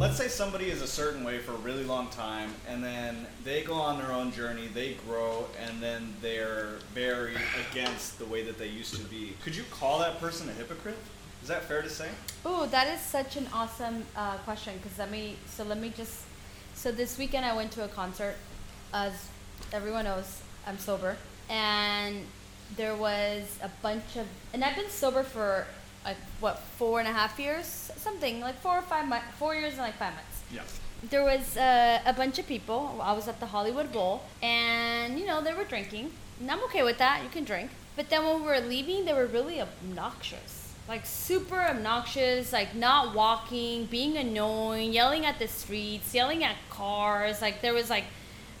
let's say somebody is a certain way for a really long time, and then they go on their own journey, they grow, and then they're very against the way that they used to be. Could you call that person a hypocrite? Is that fair to say? Oh, that is such an awesome uh, question. Because let me, so let me just, so this weekend I went to a concert. As everyone knows, I'm sober, and there was a bunch of, and I've been sober for like what four and a half years, something like four or five months, four years and like five months. Yeah. There was uh, a bunch of people. I was at the Hollywood Bowl, and you know they were drinking, and I'm okay with that. You can drink, but then when we were leaving, they were really obnoxious, like super obnoxious, like not walking, being annoying, yelling at the streets, yelling at cars. Like there was like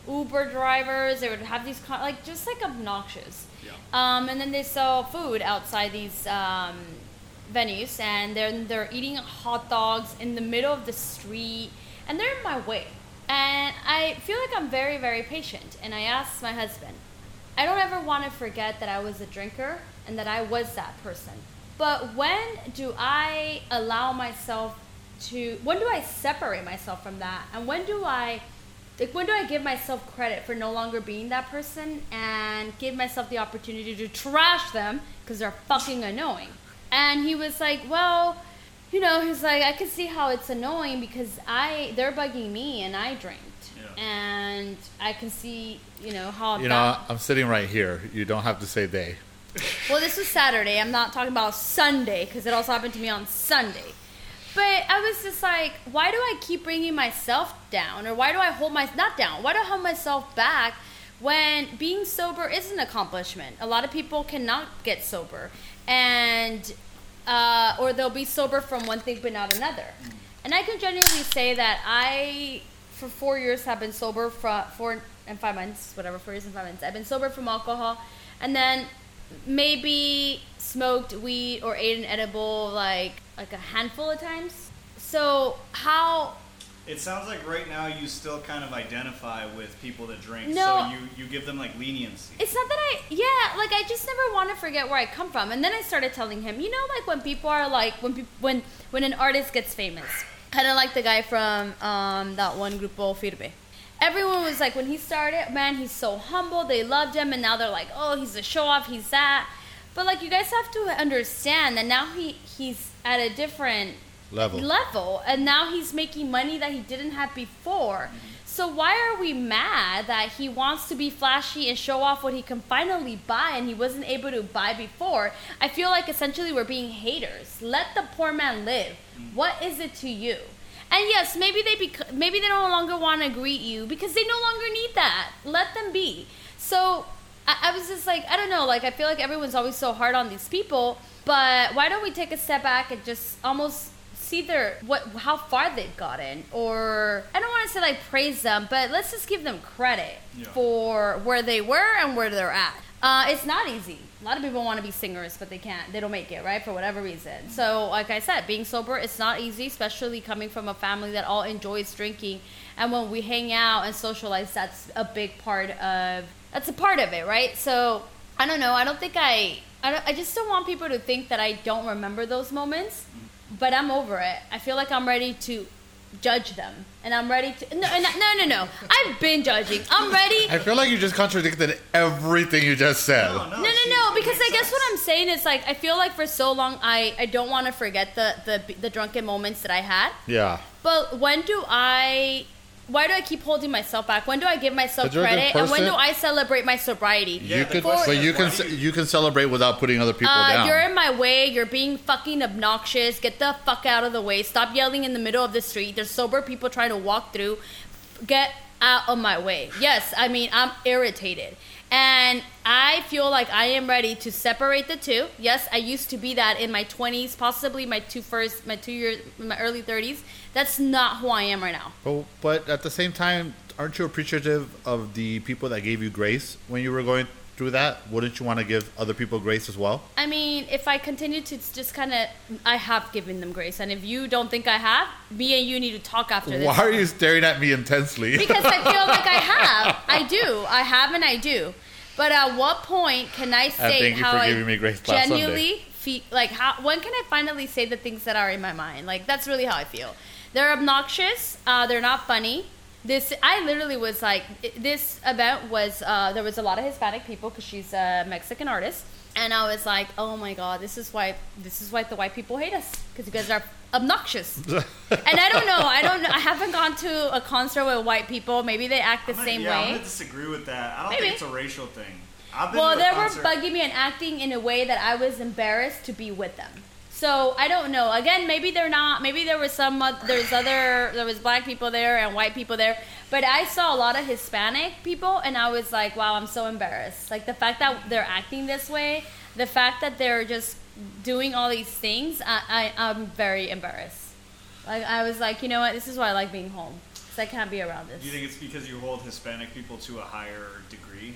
Uber drivers. They would have these con- like just like obnoxious. Yeah. Um, and then they sell food outside these um, venues, and they're they're eating hot dogs in the middle of the street, and they're in my way. And I feel like I'm very very patient. And I asked my husband, I don't ever want to forget that I was a drinker and that I was that person. But when do I allow myself to? When do I separate myself from that? And when do I? like when do I give myself credit for no longer being that person and give myself the opportunity to trash them because they're fucking annoying? And he was like, well, you know, he's like, I can see how it's annoying because I they're bugging me and I drank. Yeah. And I can see, you know, how You know, I'm sitting right here. You don't have to say they. well, this was Saturday. I'm not talking about Sunday because it also happened to me on Sunday. But I was just like, why do I keep bringing myself down, or why do I hold my not down? Why do I hold myself back when being sober is an accomplishment? A lot of people cannot get sober, and uh, or they'll be sober from one thing but not another. And I can genuinely say that I, for four years, have been sober for four and five months, whatever, four years and five months. I've been sober from alcohol, and then maybe smoked weed or ate an edible like like a handful of times. So how It sounds like right now you still kind of identify with people that drink, No. so you, you give them like leniency. It's not that I, yeah, like I just never want to forget where I come from. And then I started telling him, you know, like when people are like, when peop when when an artist gets famous, kind of like the guy from um, that one Grupo Firme. Everyone was like, when he started, man, he's so humble. They loved him, and now they're like, oh, he's a show off, he's that. But like, you guys have to understand that now he he's at a different Level. level and now he's making money that he didn't have before. So why are we mad that he wants to be flashy and show off what he can finally buy and he wasn't able to buy before? I feel like essentially we're being haters. Let the poor man live. What is it to you? And yes maybe they bec- maybe they no longer want to greet you because they no longer need that. Let them be. So I, I was just like i don't know like i feel like everyone's always so hard on these people but why don't we take a step back and just almost see their what how far they've gotten or i don't want to say like praise them but let's just give them credit Yeah. for where they were and where they're at. Uh, it's not easy. A lot of people want to be singers but they can't they don't make it right for whatever reason. So like i said being sober it's not easy especially coming from a family that all enjoys drinking. And when we hang out and socialize that's a big part of that's a part of it right? So i don't know. I don't think i I, don't, I just don't want people to think that i don't remember those moments but I'm over it. I feel like I'm ready to judge them, and I'm ready to. No, no, no, no. no. I've been judging. I'm ready. I feel like you just contradicted everything you just said. No, no, No, no, no. Because I guess sense. what I'm saying is like I feel like for so long I I don't want to forget the the the drunken moments that I had. Yeah. But when do I? Why do I keep holding myself back? When do I give myself But you're a good credit? And when do I celebrate my sobriety? Yeah, you could, question but is, you can you- you can celebrate without putting other people Uh, down. you're in my way. You're being fucking obnoxious. Get the fuck out of the way. Stop yelling in the middle of the street. There's sober people trying to walk through. Get out of my way. Yes, I mean, I'm irritated. And I feel like I am ready to separate the two. Yes, I used to be that in my 20s, possibly my two first, my two years, my early 30s. That's not who I am right now. But, but at the same time, aren't you appreciative of the people that gave you grace when you were going through that? Wouldn't you want to give other people grace as well? I mean, if I continue to just kind of, I have given them grace. And if you don't think I have, me and you need to talk after this. Why are you staring at me intensely? because I feel like I have. I do. I have and I do. But at what point can I thank say you how for I me grace genuinely feel like how when can I finally say the things that are in my mind? Like that's really how I feel. They're obnoxious. Uh, they're not funny. This I literally was like this event was uh, there was a lot of Hispanic people because she's a Mexican artist, and I was like, oh my god, this is why this is why the white people hate us because you guys are obnoxious. and I don't know. I don't. know. I haven't gone to a concert with white people. Maybe they act the I'm gonna- same yeah, I'm way. gonna disagree with that. I don't Maybe. think it's a racial thing. I've been Well, they were bugging me and acting in a way that I was embarrassed to be with them. So I don't know. Again, maybe they're not. Maybe there was some. There's other. There was black people there and white people there. But I saw a lot of Hispanic people, and I was like, wow, I'm so embarrassed. Like the fact that they're acting this way, the fact that they're just doing all these things, I, I I'm very embarrassed. Like I was like, you know what? This is why I like being home. Cause I can't be around this. Do you think it's because you hold Hispanic people to a higher degree?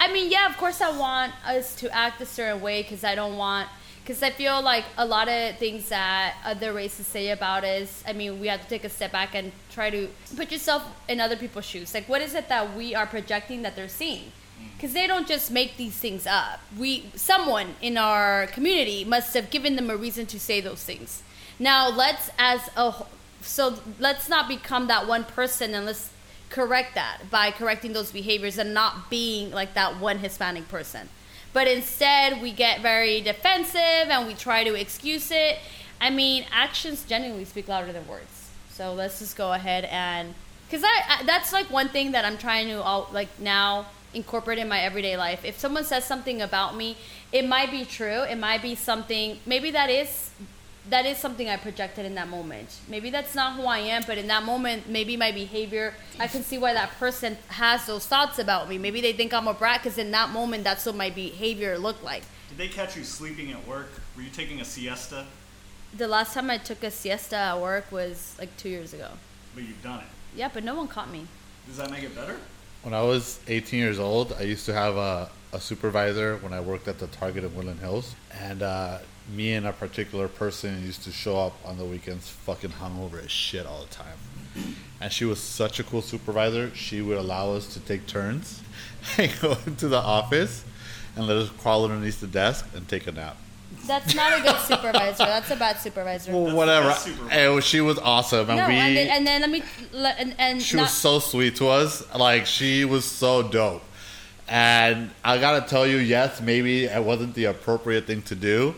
I mean, yeah, of course, I want us to act a certain way because I don't want. Because I feel like a lot of things that other races say about us, I mean, we have to take a step back and try to put yourself in other people's shoes. Like, what is it that we are projecting that they're seeing? Mm. Because they don't just make these things up. We, someone in our community must have given them a reason to say those things. Now, let's as a so let's not become that one person and let's correct that by correcting those behaviors and not being like that one Hispanic person. But instead, we get very defensive and we try to excuse it. I mean, actions genuinely speak louder than words. So let's just go ahead and because I, I that's like one thing that I'm trying to all like now incorporate in my everyday life. If someone says something about me, it might be true. It might be something. Maybe that is that is something I projected in that moment. Maybe that's not who I am, but in that moment, maybe my behavior, I can see why that person has those thoughts about me. Maybe they think I'm a brat because in that moment, that's what my behavior looked like. Did they catch you sleeping at work? Were you taking a siesta? The last time I took a siesta at work was like two years ago. But you've done it. Yeah, but no one caught me. Does that make it better? When I was 18 years old, I used to have a, a supervisor when I worked at the Target in Woodland Hills. And uh, me and a particular person used to show up on the weekends fucking hungover as shit all the time. And she was such a cool supervisor. She would allow us to take turns and go into the office and let us crawl underneath the desk and take a nap. That's not a good supervisor. That's a bad supervisor. Well, That's whatever. the supervisor. It was- she was awesome. And no, we, and then, and then let me and, and she not, was so sweet to us. Like she was so dope. And I gotta tell you, yes, maybe it wasn't the appropriate thing to do,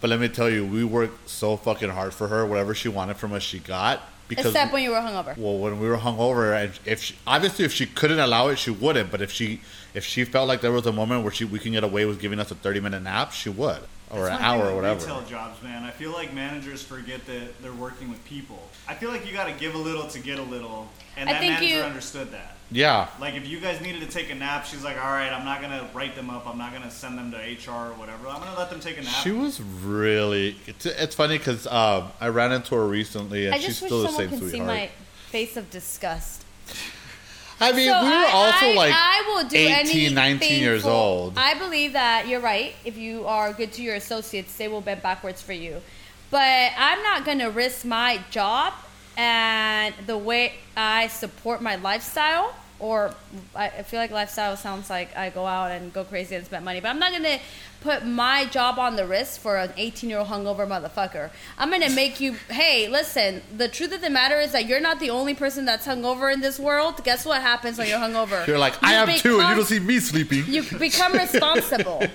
but let me tell you, we worked so fucking hard for her. Whatever she wanted from us, she got. Because except when you were hungover. well, when we were hungover, and if she, obviously if she couldn't allow it, she wouldn't. But if she if she felt like there was a moment where she we can get away with giving us a thirty minute nap, she would, or That's an my hour thing or with whatever. Retail jobs, man. I feel like managers forget that they're working with people. I feel like you got to give a little to get a little, and I that think manager you- understood that. Yeah, Like if you guys needed to take a nap, she's like, "All right, I'm not gonna write them up. I'm not gonna send them to HR or whatever. I'm gonna let them take a nap." she was really. It's, it's funny because um, I ran into her recently, and I she's just wish still the someone same could see sweetheart. my face of disgust. I mean, So we were I- also I- like I will do 18, 19 years for- old. I believe that you're right. If you are good to your associates, they will bend backwards for you. But I'm not going to risk my job and the way I support my lifestyle. Or I feel like lifestyle sounds like I go out and go crazy and spend money, but I'm not gonna put my job on the risk for an 18 year old hungover motherfucker. I'm gonna make you. Hey, listen. The truth of the matter is that you're not the only person that's hungover in this world. Guess what happens when you're hungover? You're like, I You am too, and you don't see me sleeping. You become responsible.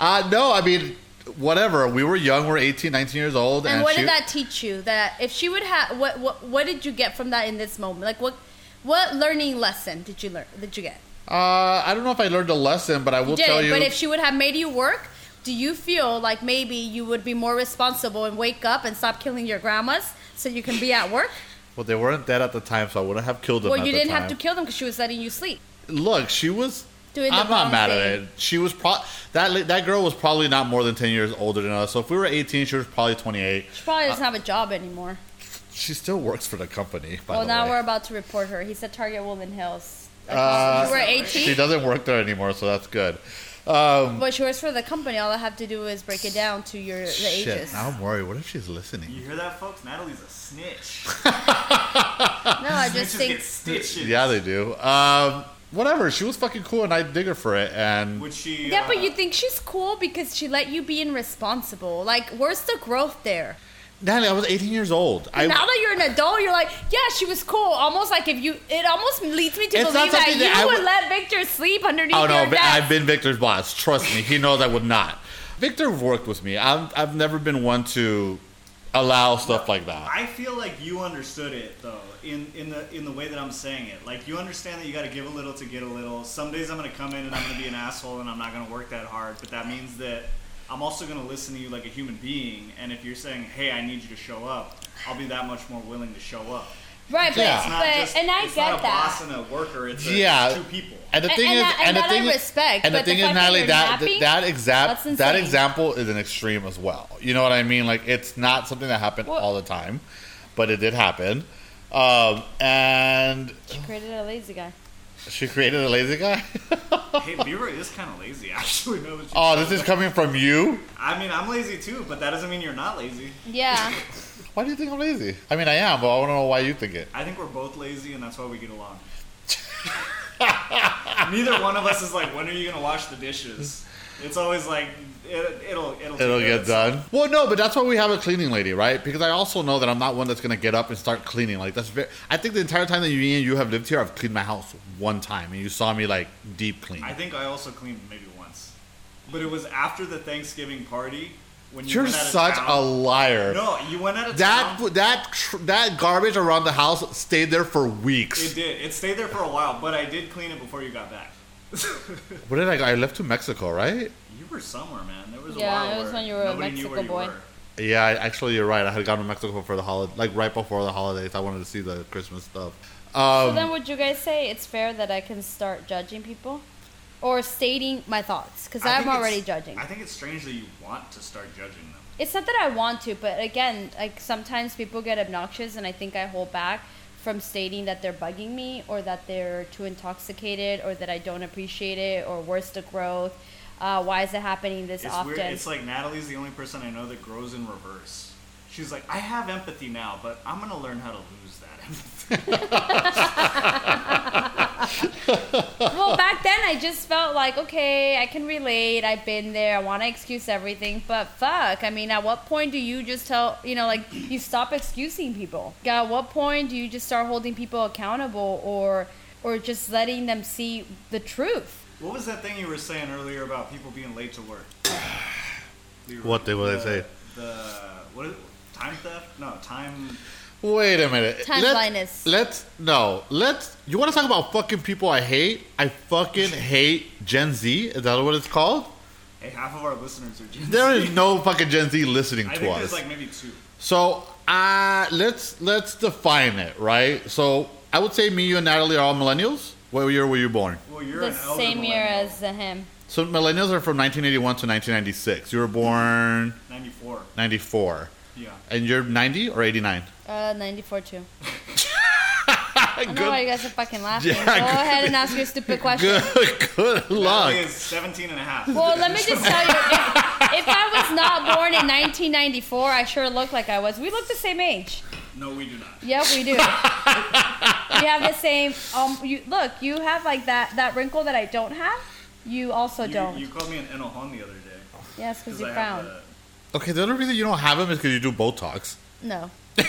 Uh, no, I mean, whatever. We were young. We're 18, 19 years old. and And, what she, did that teach you? That if she would have, what, what what did you get from that in this moment? Like what what learning lesson did you learn? Did you get? Uh, I don't know if I learned a lesson, but I will You did tell you. but if she would have made you work, do you feel like maybe you would be more responsible and wake up and stop killing your grandmas so you can be at work? well, they weren't dead at the time, so I wouldn't have killed them Well, at you didn't time. have to kill them because she was letting you sleep. Look, she was. Doing the I'm not mad at thing. it. She was pro- that that girl was probably not more than 10 years older than us. So if we were 18, she was probably 28. She probably doesn't have a job anymore. She still works for the company. By well, the now way. we're about to report her. He said Target Woodland Hills. Uh, you were 18. She doesn't work there anymore, so that's good. Um, But she works for the company. All I have to do is break it down to your the shit, ages. now I'm worried. What if she's listening? You hear that, folks? Natalie's a snitch. No, I just Snitches think get. Yeah, they do. Um, whatever. She was fucking cool, and I dig her for it. And Would she? Yeah, but uh, you think she's cool because she let you be irresponsible. Like, where's the growth there? Natalie, I was 18 years old. I, now that you're an adult, you're like, yeah, she was cool. Almost like if you, it almost leads me to believe that something you that would would- let Victor sleep underneath oh no, your desk. I've been Victor's boss. Trust me, he knows I would not. Victor worked with me. I've, I've never been one to allow stuff like that. I feel like you understood it though, in in the in the way that I'm saying it. Like you understand that you got to give a little to get a little. Some days I'm gonna come in and I'm gonna be an asshole and I'm not gonna work that hard, but that means that I'm also gonna listen to you like a human being. And if you're saying, "Hey, I need you to show up," I'll be that much more willing to show up. right, but, Yeah. It's not but just, and I it's get not a that. boss and a worker. It's, a, Yeah. it's two people. And the thing and is, that- and and the that I thing is, respect, and the but the is, Natalie, that napping, that exam that's that example is an extreme as well. You know what I mean? Like it's not something that happened Well- all the time, but it did happen. Um, and She created a lazy guy. She created a lazy guy. hey, Vera is kind of lazy, actually. Now that oh, this is coming from you. I mean, I'm lazy too, but that doesn't mean you're not lazy. Yeah. Why do you think I'm lazy? I mean, I am, but I want to know why you think it. I think we're both lazy, and that's why we get along. Neither one of us is like, when are you gonna wash the dishes? It's always like, it, it'll it'll It'll get done. Well, no, but that's why we have a cleaning lady, right? Because I also know that I'm not one that's gonna get up and start cleaning. Like that's very. I think the entire time that you and you have lived here, I've cleaned my house one time, and you saw me like deep clean. I think I also cleaned maybe once, but it was after the Thanksgiving party when you You're went out of such town. a liar. No, you went out of That town. that tr- that garbage around the house stayed there for weeks. It did. It stayed there for a while, but I did clean it before you got back. Where did I go? I left to Mexico, right? You were somewhere, man. There was a Yeah, while it was where when you were a nobody Mexico you boy. were. Yeah, I, actually, you're right. I had gone to Mexico for the holiday, like right before the holidays. I wanted to see the Christmas stuff. so Um, then, would you guys say it's fair that I can start judging people, or stating my thoughts? Because I I'm already judging. I think it's strange that you want to start judging them. It's not that I want to, but again, like sometimes people get obnoxious, and I think I hold back from stating that they're bugging me, or that they're too intoxicated, or that I don't appreciate it, or where's the growth? Uh, why is it happening this It's often? weird. It's like Natalie's the only person I know that grows in reverse. She's like, I have empathy now, but I'm gonna learn how to lose that empathy. well, back then I just felt like, okay, I can relate. I've been there. I want to excuse everything, but fuck. I mean, at what point do you just tell, you know, like you stop excusing people? At what point do you just start holding people accountable, or, or just letting them see the truth? What was that thing you were saying earlier about people being late to work? You were- What did- what they the- say? The what is? Time theft? No, time. Wait a minute. Time let's, blindness. Let's no. Let's. You want to talk about fucking people I hate? I fucking hate Gen Z. Is that what it's called? Hey, half of our listeners are Gen There Z. is no fucking Gen Z listening I to think us. there's like maybe two. So uh let's let's define it, right? So I would say me, you, and Natalie are all millennials. What year were you born? Well, you're the an same year as uh, him. So millennials are from 1981 to 1996. You were born 94. 94, Yeah. and you're 90 or 89. Uh, 94 too. I don't know why you guys are fucking laughing. Yeah, Go good. ahead and ask your stupid question. Good, good luck. Natalie is 17 and a half. Well, let me just tell you, if, if I was not born in 1994, I sure look like I was. We look the same age. No, we do not. Yep, we do. we have the same. Um, you look. You have like that that wrinkle that I don't have. You also You, don't. you called me an enojon the other day. yes, because 'cause you I have frown. the- Okay, the only reason you don't have them is because you do Botox. No. That's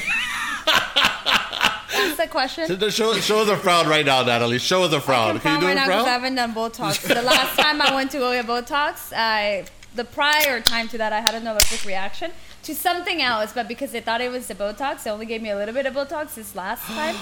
the question. So, Show, show us a frown right now, Natalie. Show us a I frown. can Can you do right a now I frown? haven't done Botox. The last time I went to go get Botox, I the prior time to that I had an allergic reaction to something else, but because they thought it was the Botox, they only gave me a little bit of Botox this last time.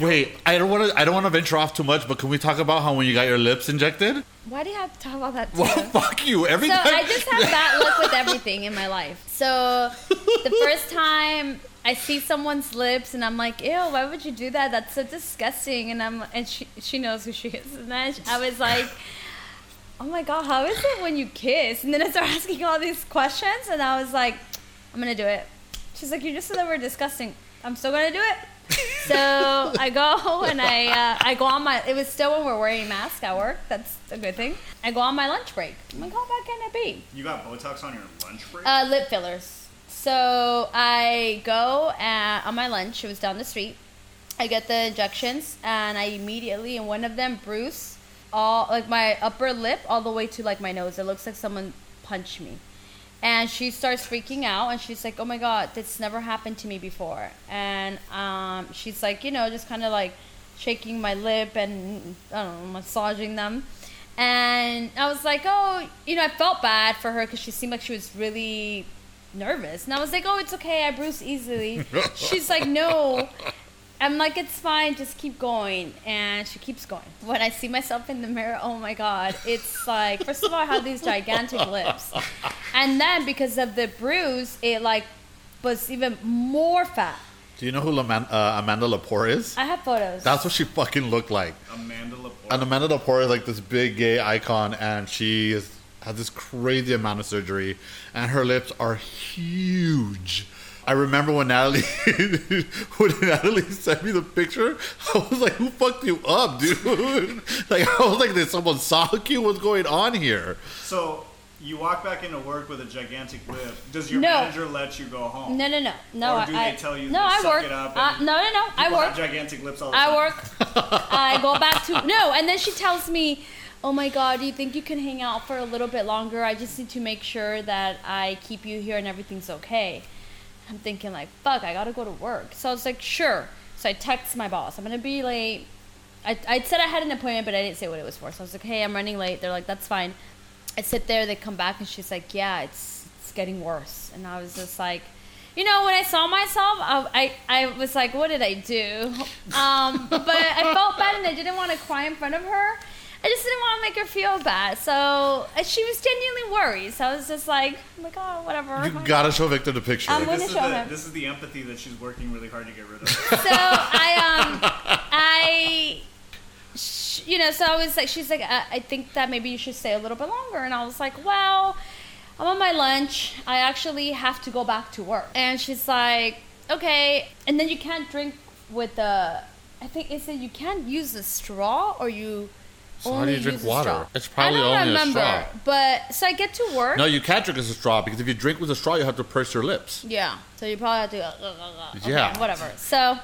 Wait, I don't want to. I don't want to venture off too much, but can we talk about how when you got your lips injected? Why do you have to talk about that? Too? Well, fuck you. Every So time. I just have bad luck with everything in my life. So the first time I see someone's lips and I'm like, ew, why would you do that? That's so disgusting. And I'm and she she knows who she is. And then I was like, oh my god, how is it when you kiss? And then I start asking all these questions, and I was like, I'm gonna do it. She's like, you just said that we're disgusting. I'm still gonna do it. So I go and I uh, I go on my. It was still when we're wearing masks at work. That's a good thing. I go on my lunch break. I'm like, how bad can it be? You got Botox on your lunch break? Uh, lip fillers. So I go uh, on my lunch. It was down the street. I get the injections, and I immediately, and one of them, Bruce, all like my upper lip all the way to like my nose. It looks like someone punched me. And she starts freaking out and she's like, "Oh my god, this never happened to me before." And um, she's like, you know, just kind of like shaking my lip and I don't know, massaging them. And I was like, "Oh, you know, I felt bad for her because she seemed like she was really nervous." And I was like, "Oh, it's okay. I bruise easily." she's like, "No." I'm like, it's fine, just keep going. And she keeps going. When I see myself in the mirror, oh my God, it's like, first of all, I have these gigantic lips. And then because of the bruise, it like was even more fat. Do you know who Laman- uh, Amanda Lepore is? I have photos. That's what she fucking looked like. Amanda Lepore. And Amanda Lepore is like this big gay icon, and she is, has this crazy amount of surgery, and her lips are huge. I remember when Natalie when Natalie sent me the picture, I was like, "Who fucked you up, dude?" like I was like, "Did someone sock you? What's going on here?" so you walk back into work with a gigantic lip. Does your No. manager let you go home? no, no, no, no. Or do I, they tell you no? to I suck work. it up Uh, no, no, no. I work. have gigantic lips all the I time. work. I go back to no, and then she tells me, "Oh my God, do you think you can hang out for a little bit longer? I just need to make sure that I keep you here and everything's okay." I'm thinking like, "Fuck, I gotta go to work." So I was like, "Sure." So I text my boss, "I'm gonna be late." I I said I had an appointment, but I didn't say what it was for. So I was like, "Hey, I'm running late." They're like, "That's fine." I sit there, they come back, and she's like, "Yeah, it's it's getting worse," and I was just like. You know, when I saw myself, I, I, I was like, what did I do? Um, but I felt bad and I didn't want to cry in front of her. I just didn't want to make her feel bad. So uh, she was genuinely worried. So I was just like, oh my God, whatever. You gotta show Victor the picture. I'm gonna is, show the, him. this is the empathy that she's working really hard to get rid of. so I um I sh- you know so I was like she's like I, I think that maybe you should stay a little bit longer and I was like well I'm on my lunch I actually have to go back to work and she's like okay and then you can't drink with the I think it said you can't use the straw or you So how do you drink water? It's probably I don't only a remember, straw. but so I get to work no, you can't drink with a straw because if you drink with a straw, you have to purse your lips. Yeah. So you probably have to go. Yeah. Whatever. So,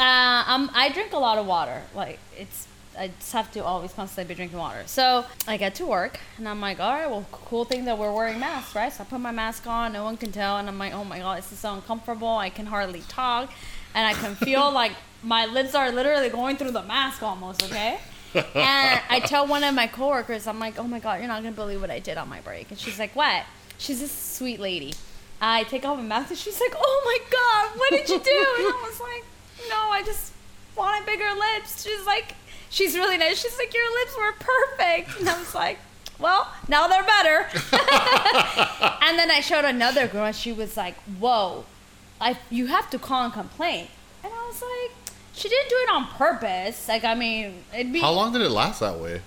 uh, um, I drink a lot of water. Like it's, I just have to always constantly be drinking water. So I get to work and I'm like, all right, well, cool thing that we're wearing masks, right? So I put my mask on, no one can tell, and I'm like, oh my god, this is so uncomfortable. I can hardly talk, and I can feel like my lips are literally going through the mask almost. Okay. And I tell one of my coworkers, I'm like, oh my god, you're not gonna believe what I did on my break. And she's like, what? She's this sweet lady. I take off my mask and she's like, oh my god, what did you do? And I was like, no, I just wanted bigger lips. She's like, she's really nice. She's like, your lips were perfect. And I was like, well, now they're better. and then I showed another girl and she was like, whoa, I, you have to call and complain. And I was like, she didn't do it on purpose. Like, I mean, it'd be. How long did it last that way?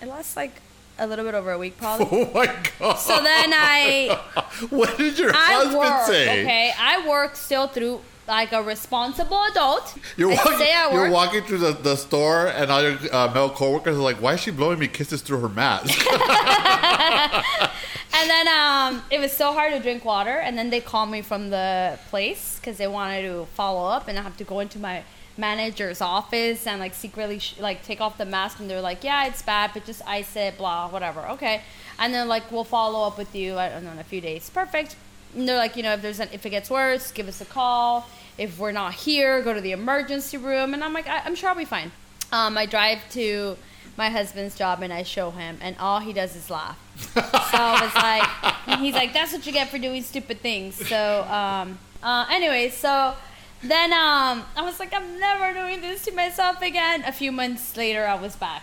It lasts like a little bit over a week, probably. Oh my god! So then I, what did your I husband work. say? Okay, I work still through like a responsible adult. You're I walking, stay at you're walking through the, the store, and all your uh, male coworkers are like, "Why is she blowing me kisses through her mask?" And then um, it was so hard to drink water. And then they called me from the place because they wanted to follow up, and I have to go into my manager's office and like secretly sh- like take off the mask. And they're like, "Yeah, it's bad, but just ice it, blah, whatever." Okay. And then like we'll follow up with you. I don't know in a few days. Perfect. And they're like, you know, if there's an, if it gets worse, give us a call. If we're not here, go to the emergency room. And I'm like, I- I'm sure I'll be fine. Um, I drive to my husband's job and I show him, and all he does is laugh. so I was like, he's like, that's what you get for doing stupid things. So, um, uh, anyway, so then um, I was like, I'm never doing this to myself again. A few months later, I was back.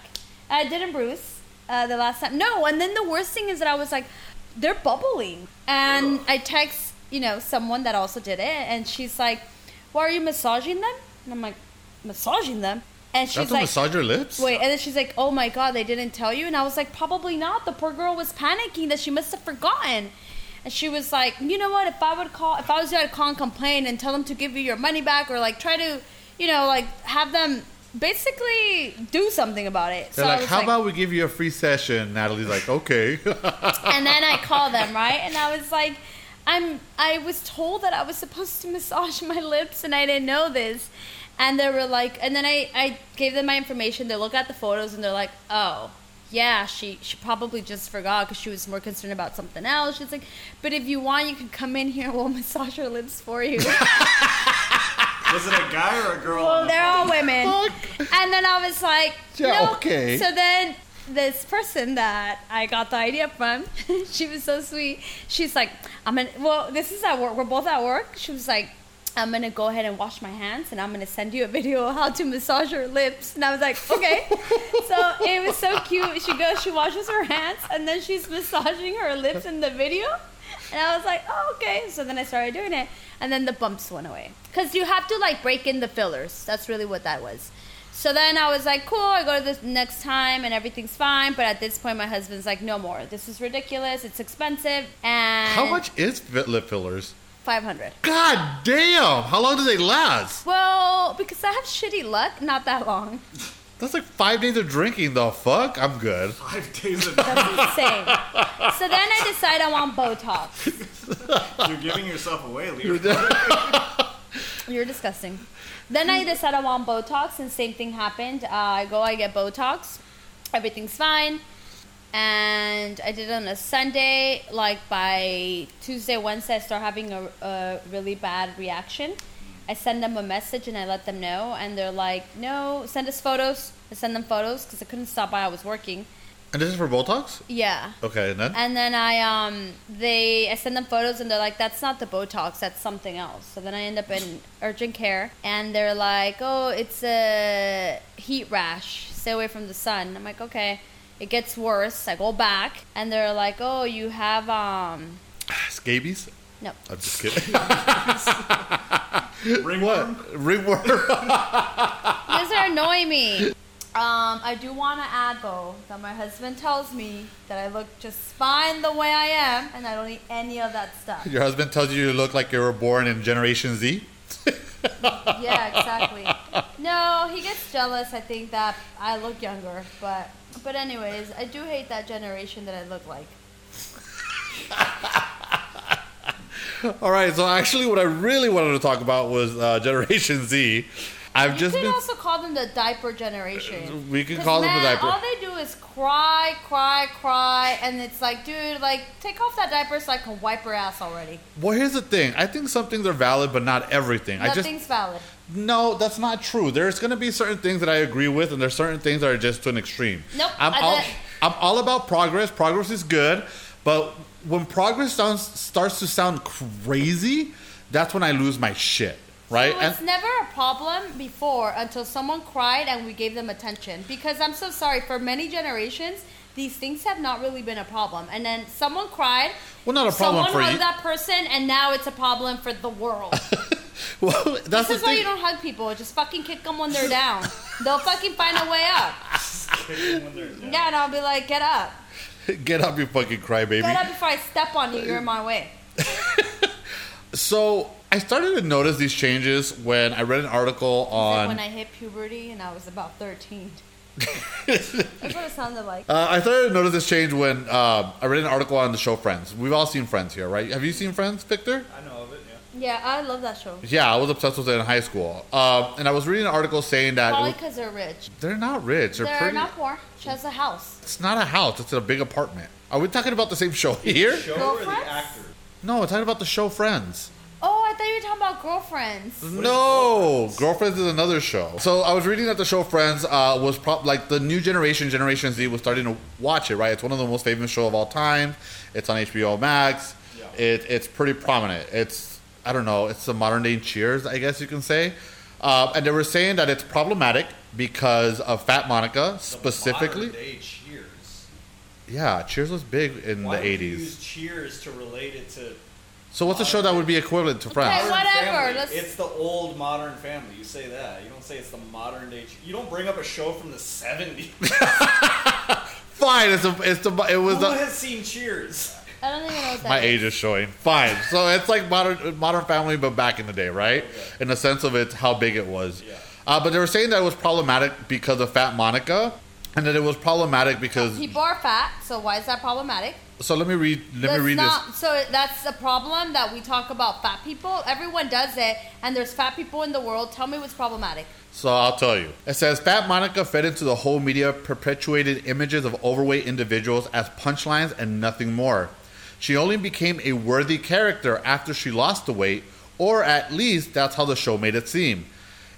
I didn't bruise uh, the last time. No, and then the worst thing is that I was like, they're bubbling. And I text, you know, someone that also did it, and she's like, why are you massaging them? And I'm like, massaging them? And she's like, massage your lips. Wait, and then she's like, "Oh my god, they didn't tell you?" And I was like, "Probably not. The poor girl was panicking that she must have forgotten." And she was like, "You know what? If I would call, if I was I'd call and complain and tell them to give you your money back, or like try to, you know, like have them basically do something about it." They're I like, "How about we give you a free session?" Natalie's like, "Okay." and then I call them, right? And I was like, I'm I was told that I was supposed to massage my lips and I didn't know this. And they were like and then I, I gave them my information. They look at the photos and they're like, "Oh, yeah, she she probably just forgot because she was more concerned about something else." She's like, "But if you want, you can come in here and we'll massage her lips for you." Was it a guy or a girl? well, the they're all women. And then I was like, Yeah, no. okay. So then this person that I got the idea from, she was so sweet. She's like, I'm gonna. Well, this is at work. We're both at work. She was like. I'm gonna go ahead and wash my hands, and I'm gonna send you a video of how to massage your lips. And I was like, okay. so it was so cute. She goes, she washes her hands, and then she's massaging her lips in the video. And I was like, oh, okay. So then I started doing it, and then the bumps went away. Because you have to like break in the fillers. That's really what that was. So then I was like, cool, I go to this next time and everything's fine. But at this point, my husband's like, no more. This is ridiculous. It's expensive. And How much is lip fillers? 500. God damn! How long do they last? Well, because I have shitty luck, not that long. That's like five days of drinking. The fuck? I'm good. Five days of That's insane. so then I decide I want Botox. You're giving yourself away, Leroy. You're disgusting. Then I decide I want Botox, and same thing happened. Uh, I go, I get Botox, everything's fine, and I did it on a Sunday. Like by Tuesday, Wednesday, I start having a, a really bad reaction. I send them a message and I let them know, and they're like, "No, send us photos." I send them photos because I couldn't stop by. I was working. And this is for Botox? Yeah. Okay, and then? And then I um they I send them photos and they're like that's not the Botox that's something else. So then I end up in urgent care and they're like oh it's a heat rash stay away from the sun. I'm like okay it gets worse. I go back and they're like oh you have um Scabies? no I'm just kidding. Ringworm? Ringworm? you guys are annoying me. Um, I do want to add though that my husband tells me that I look just fine the way I am and I don't need any of that stuff. Your husband tells you you look like you were born in Generation Z? Yeah, exactly. No, he gets jealous. I think that I look younger, but but anyways, I do hate that generation that I look like. All right, so actually, what I really wanted to talk about was uh, Generation Z. I've You just could been. also call them the diaper generation. Uh, we could 'Cause, call them the diaper. All they do is cry, cry, cry, and it's like, dude, like take off that diaper so I can wipe her ass already. Well, here's the thing. I think some things are valid, but not everything. I just Nothing's valid. no, that's not true. There's going to be certain things that I agree with, and there's certain things that are just to an extreme. Nope, I'm I all, I'm all about progress. Progress is good, but when progress sounds starts to sound crazy, that's when I lose my shit. Right? So it's never a problem before until someone cried and we gave them attention. Because I'm so sorry, for many generations, these things have not really been a problem. And then someone cried. Well, not a problem someone for hugged you. that person, and now it's a problem for the world. well, that's this is why you don't hug people. Just fucking kick them when they're down. They'll fucking find a way up. When they're down. Yeah, and I'll be like, get up. Get up, you fucking crybaby. Get up before I step on you. You're in my way. So I started to notice these changes when I read an article on. when I hit puberty and I was about 13. That's what it sounded like. Uh, I started to notice this change when uh, I read an article on the show Friends. We've all seen Friends here, right? Have you seen Friends, Victor? I know of it, yeah. Yeah, I love that show. Yeah, I was obsessed with it in high school. Uh, and I was reading an article saying that it Probably because they're rich. they're not rich. They're, They're pretty. not poor. She has a house. It's not a house. It's a big apartment. Are we talking about the same show here? Show or the Girlfriends? actor? No, we're talking about the show Friends. I thought you were talking about girlfriends. No, Girlfriends is another show. So I was reading that the show Friends uh, was pro- like the new generation, Generation Z, was starting to watch it. Right, it's one of the most famous show of all time. It's on HBO Max. Yeah. It, it's pretty prominent. It's I don't know. It's the modern day Cheers, I guess you can say. Uh, and they were saying that it's problematic because of Fat Monica The specifically. modern day Cheers. Yeah, Cheers was big in Why the would you '80s. use Cheers to relate it to So what's a show that would be equivalent to Friends? Okay, Modern whatever, Family? let's- It's the old Modern Family. You say that. You don't say it's the modern day. You don't bring up a show from the '70s. Fine, it's a, it's the it was Who a, has seen Cheers? I don't even know what that My is. age is showing. Fine. So it's like modern Modern Family, but back in the day, right? Okay. In the sense of it's how big it was. Yeah. Uh, but they were saying that it was problematic because of Fat Monica. and that it was problematic because. People are fat, so why is that problematic? So let me read. Let That's me read not, this. So that's a problem that we talk about fat people. Everyone does it, and there's fat people in the world. Tell me what's problematic. So I'll tell you. It says Fat Monica fed into the whole media perpetuated images of overweight individuals as punchlines and nothing more. She only became a worthy character after she lost the weight, or at least that's how the show made it seem.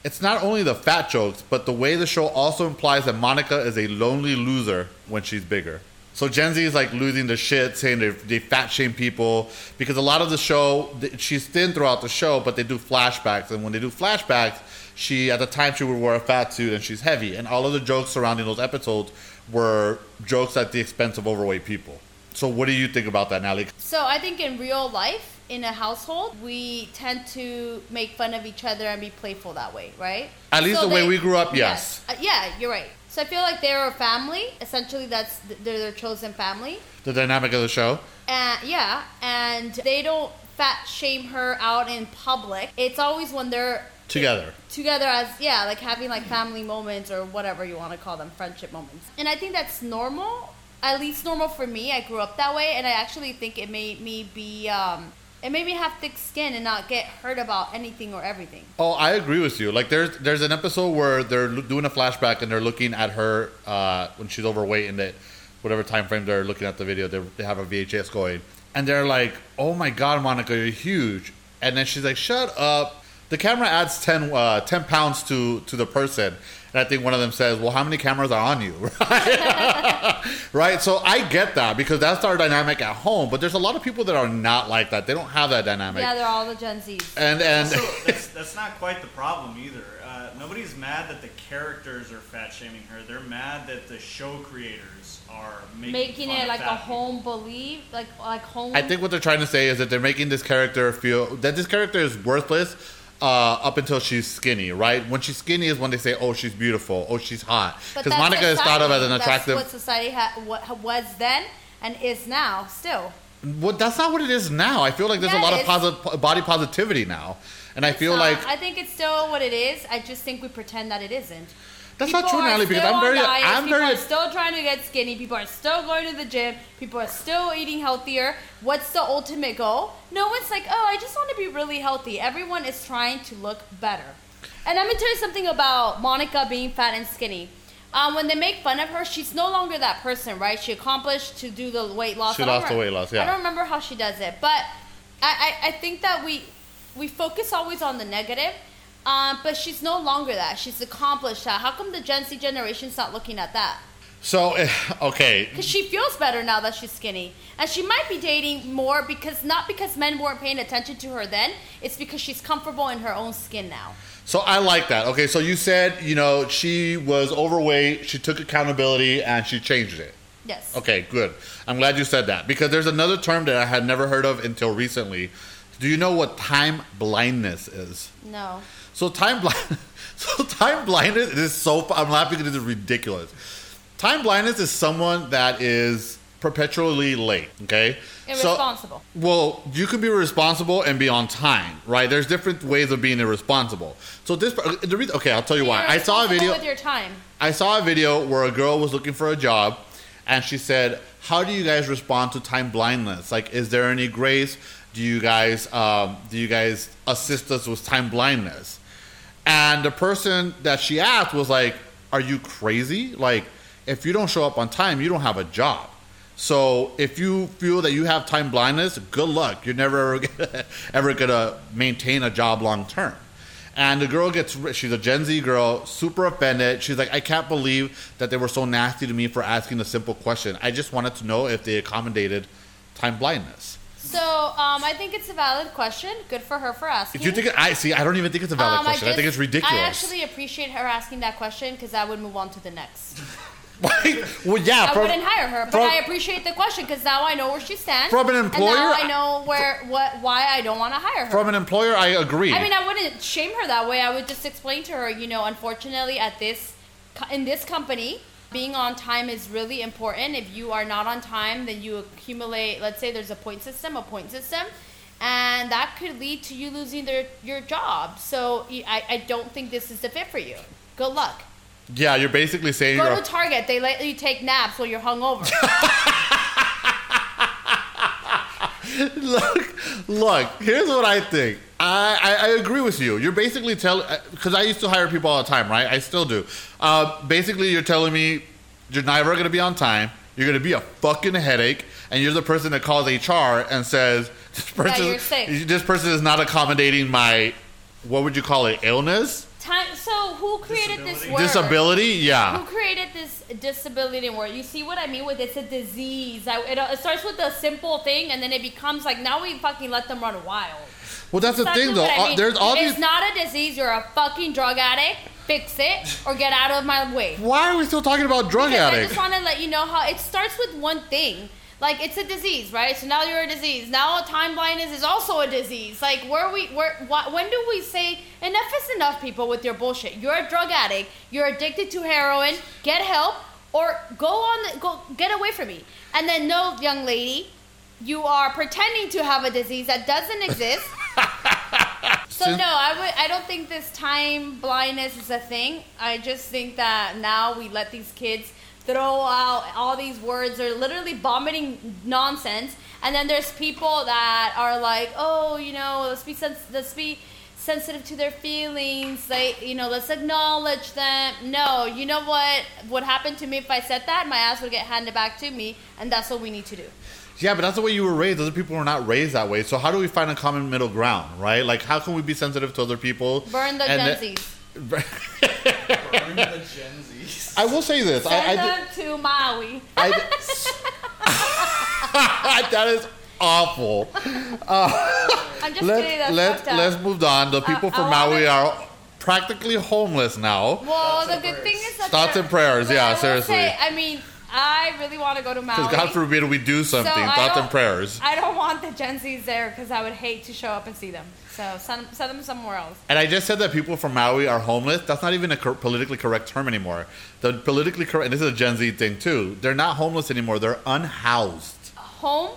It's not only the fat jokes, but the way the show also implies that Monica is a lonely loser when she's bigger. So Gen Z is like losing the shit, saying they, they fat shame people because a lot of the show she's thin throughout the show, but they do flashbacks, and when they do flashbacks, she at the time she would wear a fat suit and she's heavy, and all of the jokes surrounding those episodes were jokes at the expense of overweight people. So what do you think about that, Natalie? So I think in real life, in a household, we tend to make fun of each other and be playful that way, right? At least So the way we grew up, yes. Uh, yeah, you're right. So I feel like they're a family. Essentially, that's they're their chosen family. The dynamic of the show. And yeah, and they don't fat shame her out in public. It's always when they're Together. together as yeah, like having like family moments or whatever you want to call them, friendship moments. And I think that's normal. At least normal for me. I grew up that way, and I actually think it made me be. Um, made me have thick skin and not get hurt about anything or everything. Oh, I agree with you. Like there's there's an episode where they're doing a flashback and they're looking at her uh, when she's overweight and that whatever time frame they're looking at the video, they, they have a VHS going, and they're like, "Oh my God, Monica, you're huge," and then she's like, "Shut up." The camera adds 10, uh, 10 pounds to to the person, and I think one of them says, "Well, how many cameras are on you?" right? So I get that because that's our dynamic at home, but there's a lot of people that are not like that. They don't have that dynamic, Yeah, they're all the Gen Zs. and and. Also, that's, that's not quite the problem either. Uh, nobody's mad that the characters are fat shaming her. They're mad that the show creators are making, Making fun it of like a fat home belief, like like home. I think what they're trying to say is that they're making this character feel that this character is worthless uh, up until she's skinny, right? When she's skinny is when they say, "Oh, she's beautiful. Oh, she's hot." Because Monica is thought of as an attractive. That's what society ha- what was then and is now still. Well, that's not what it is now. I feel like there's Yeah, a lot of posi- body positivity now, and I feel not. like I think it's still what it is. I just think we pretend that it isn't. That's People not true, Natalie. Because I'm very, diets, I'm people very. are still trying to get skinny. People are still going to the gym. People are still eating healthier. What's the ultimate goal? No one's like, oh, I just want to be really healthy. Everyone is trying to look better. And I'm gonna tell you something about Monica being fat and skinny. Um, when they make fun of her, she's no longer that person, right? She accomplished to do the weight loss. She lost the weight loss, yeah. I don't remember how she does it, but I, I, I think that we we focus always on the negative. Um, but she's no longer that. She's accomplished that. How come the Gen Z generation's not looking at that? So eh, okay, Because she feels better now that she's skinny, and she might be dating more because not because men weren't paying attention to her then. It's because she's comfortable in her own skin now. So I like that. Okay, so you said you know she was overweight, she took accountability, and she changed it. Yes. Okay, good. I'm glad you said that because there's another term that I had never heard of until recently. Do you know what time blindness is? No. So time blind, so time blindness is so. I'm laughing because it's ridiculous. Time blindness is someone that is perpetually late. Okay, So- Irresponsible. well, you can be responsible and be on time, right? There's different ways of being irresponsible. So this, the reason, okay, I'll tell you why. I saw a video. with your time. I saw a video where a girl was looking for a job, and she said, "How do you guys respond to time blindness? Like, is there any grace? Do you guys, um, do you guys assist us with time blindness?" And the person that she asked was like, "Are you crazy? Like, if you don't show up on time, you don't have a job." So if you feel that you have time blindness, good luck. You're never ever gonna maintain a job long term. And the girl gets, she's a Gen Z girl, super offended. She's like, I can't believe that they were so nasty to me for asking a simple question. I just wanted to know if they accommodated time blindness. So um, I think it's a valid question. Good for her for asking. If you think, I see, I don't even think it's a valid Um, question. I, just- think it's ridiculous. I actually appreciate her asking that question because I would move on to the next. well, yeah, I from, wouldn't hire her, but from- I appreciate the question because now I know where she stands. From an and employer, now I- I know where what why I don't want to hire her. from an employer, I agree. I mean, I wouldn't shame her that way. I would just explain to her, you know, unfortunately, at this in this company, being on time is really important. If you are not on time, then you accumulate. Let's say there's a point system, a point system, and that could lead to you losing their, your job. So I, I don't think this is the fit for you. Good luck. Yeah, you're basically saying Go to Target. They let you take naps while you're hungover. look, look. Here's what I think. I, I, I agree with you. You're basically telling because I used to hire people all the time, right? I still do. Uh, basically, you're telling me you're never going to be on time. You're going to be a fucking headache, and you're the person that calls HR and says this person, you're sick. this person is not accommodating my, what would you call it, illness, Time. So who created this Disability. word? disability? Yeah. Who created this disability word? You see what I mean with it's a disease. I, it, it starts with a simple thing, and then it becomes like now we fucking let them run wild. Well, that's the Exactly thing, though. I Uh, mean. There's all It's these. not a disease. You're a fucking drug addict. Fix it or get out of my way. Why are we still talking about drug Because I addicts? just want to let you know how it starts with one thing. Like it's a disease, right? So now you're a disease. Now time blindness is also a disease. Like where we where wh- when do we say enough is enough, people, with your bullshit? You're a drug addict. You're addicted to heroin. Get help or go on. The, go get away from me. And then no, young lady, you are pretending to have a disease that doesn't exist. So no, I would. I don't think this time blindness is a thing. I just think that now we let these kids throw out all these words. They're literally vomiting nonsense, and then there's people that are like, oh, you know, let's be sens- let's be sensitive to their feelings. Like, you know, let's acknowledge them. No, you know what would happen to me if I said that? My ass would get handed back to me, and that's what we need to do. Yeah, but that's the way you were raised. Other people were not raised that way. So how do we find a common middle ground, right? Like, how can we be sensitive to other people? Burn the and Gen Zs. Burn the Gen Zs. I will say this. I, I, Send did- them to Maui. I did- that is awful. Uh, I'm just let, kidding. That's let, let's move on. The uh, people I from wanna- Maui are practically homeless now. Well, Thoughts the and good prayers. thing is that Thoughts and prayers, yeah, I seriously. Say, I mean, I really want to go to Maui. Because God forbid we do something. So Thoughts and prayers. I don't want the Gen Zs there because I would hate to show up and see them. So send, send them somewhere else. And I just said that people from Maui are homeless. That's not even a cor- politically correct term anymore. The politically correct, and this is a Gen Z thing too. They're not homeless anymore. They're unhoused. Home,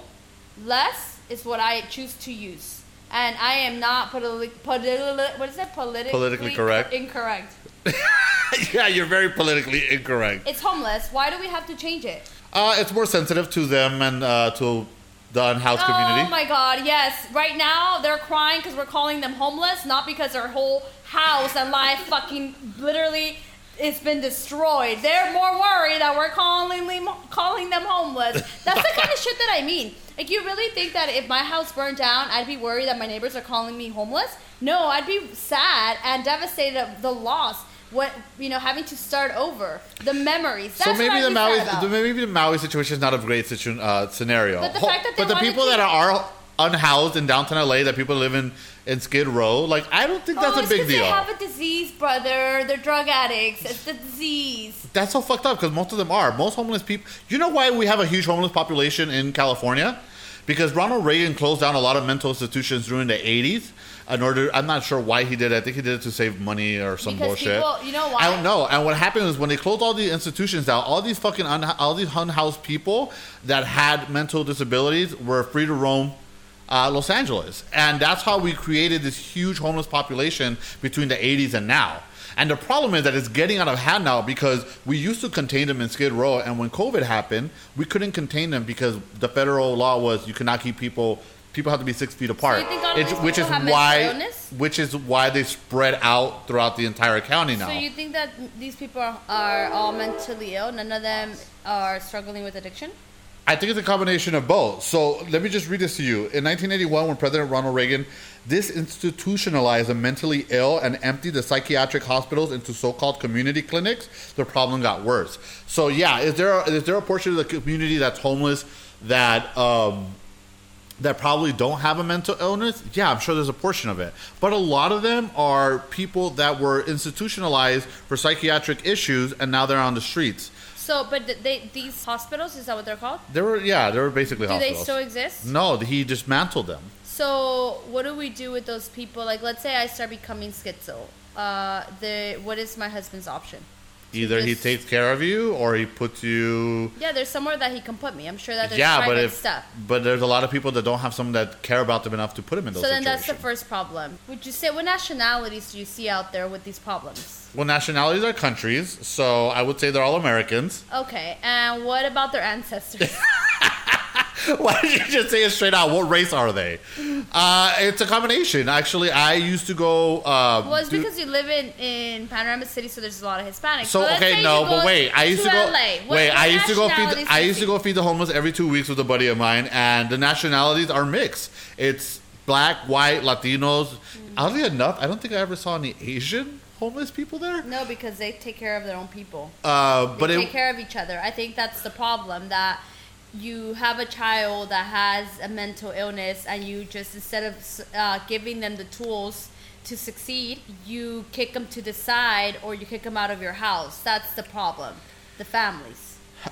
less is what I choose to use. And I am not politically, politi- what is it? Politically, Politically correct. Incorrect. yeah, you're very politically incorrect. It's homeless. Why do we have to change it? Uh, it's more sensitive to them and uh, to the unhoused community. Oh my god, yes. Right now they're crying because we're calling them homeless, not because their whole house and life fucking literally it's been destroyed. They're more worried that we're calling them calling them homeless. That's the kind of shit that I mean. Like you really think that if my house burned down, I'd be worried that my neighbors are calling me homeless? No, I'd be sad and devastated of the loss. What you know, having to start over, the memories. That's so maybe the Maui, maybe the Maui situation is not a great situ- uh, scenario. But the Ho- fact that but the people to- that are unhoused in downtown LA, that people live in in Skid Row, like I don't think that's oh, a big deal. They have a disease, brother. They're drug addicts. It's the disease. That's so fucked up because most of them are. Most homeless people. You know why we have a huge homeless population in California? Because Ronald Reagan closed down a lot of mental institutions during the 80s. In order, I'm not sure why he did it. I think he did it to save money or some Because bullshit. people- you know why? I don't know. And what happened is when they closed all these institutions down, all these fucking un- all these unhoused people that had mental disabilities were free to roam uh, Los Angeles, and that's how we created this huge homeless population between the 80s and now. And the problem is that it's getting out of hand now because we used to contain them in Skid Row, and when COVID happened, we couldn't contain them because the federal law was you cannot keep people. People have to be six feet apart, you think all It's- these which is why, illness? which is why they spread out throughout the entire county now. So you think that these people are, are all mentally ill? None of them are struggling with addiction. I think it's a combination of both. So let me just read this to you. In 1981, when President Ronald Reagan disinstitutionalized the mentally ill and emptied the psychiatric hospitals into so-called community clinics, the problem got worse. So yeah, is there a, is there a portion of the community that's homeless that um, that probably don't have a mental illness? Yeah, I'm sure there's a portion of it. But a lot of them are people that were institutionalized for psychiatric issues and now they're on the streets. So, but they these hospitals is that what they're called? They were yeah, they were basically hospitals. Do they still exist? No, he dismantled them. So, what do we do with those people? Like, let's say I start becoming schizo. Uh, the what is my husband's option? Either he takes care of you or he puts you. Yeah, there's somewhere that he can put me. I'm sure that there's yeah, but if stuff. but there's a lot of people that don't have someone that care about them enough to put him in those So then situations. that's the first problem. Would you say what nationalities do you see out there with these problems? Well, nationalities are countries, so I would say they're all Americans. Okay, and what about their ancestors? Why did you just say it straight out? What race are they? Uh, it's a combination. Actually, I used to go. Uh, well, it's do- because you live in, in Panorama City, so there's a lot of Hispanics. So let's okay, no, but wait. I used to, go. LA. What- wait, I used to go feed. The, I used to go feed the homeless every two weeks with a buddy of mine, and the nationalities are mixed. It's black, white, Latinos. Mm-hmm. Oddly enough, I don't think I ever saw any Asian homeless people there. No, because they take care of their own people. Uh, They but take it, care of each other. I think that's the problem that you have a child that has a mental illness and you just instead of uh, giving them the tools to succeed, you kick them to the side or you kick them out of your house. That's the problem. The families.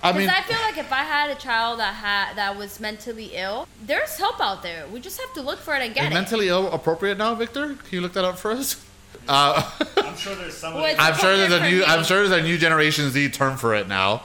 I mean, I feel like if I had a child that had that was mentally ill, there's help out there. We just have to look for it and get it. mentally ill appropriate now, Victor? Can you look that up for us? Uh, I'm sure there's somebody. Well, it's I'm sure there's a new. for I'm sure there's a new Generation Z term for it now.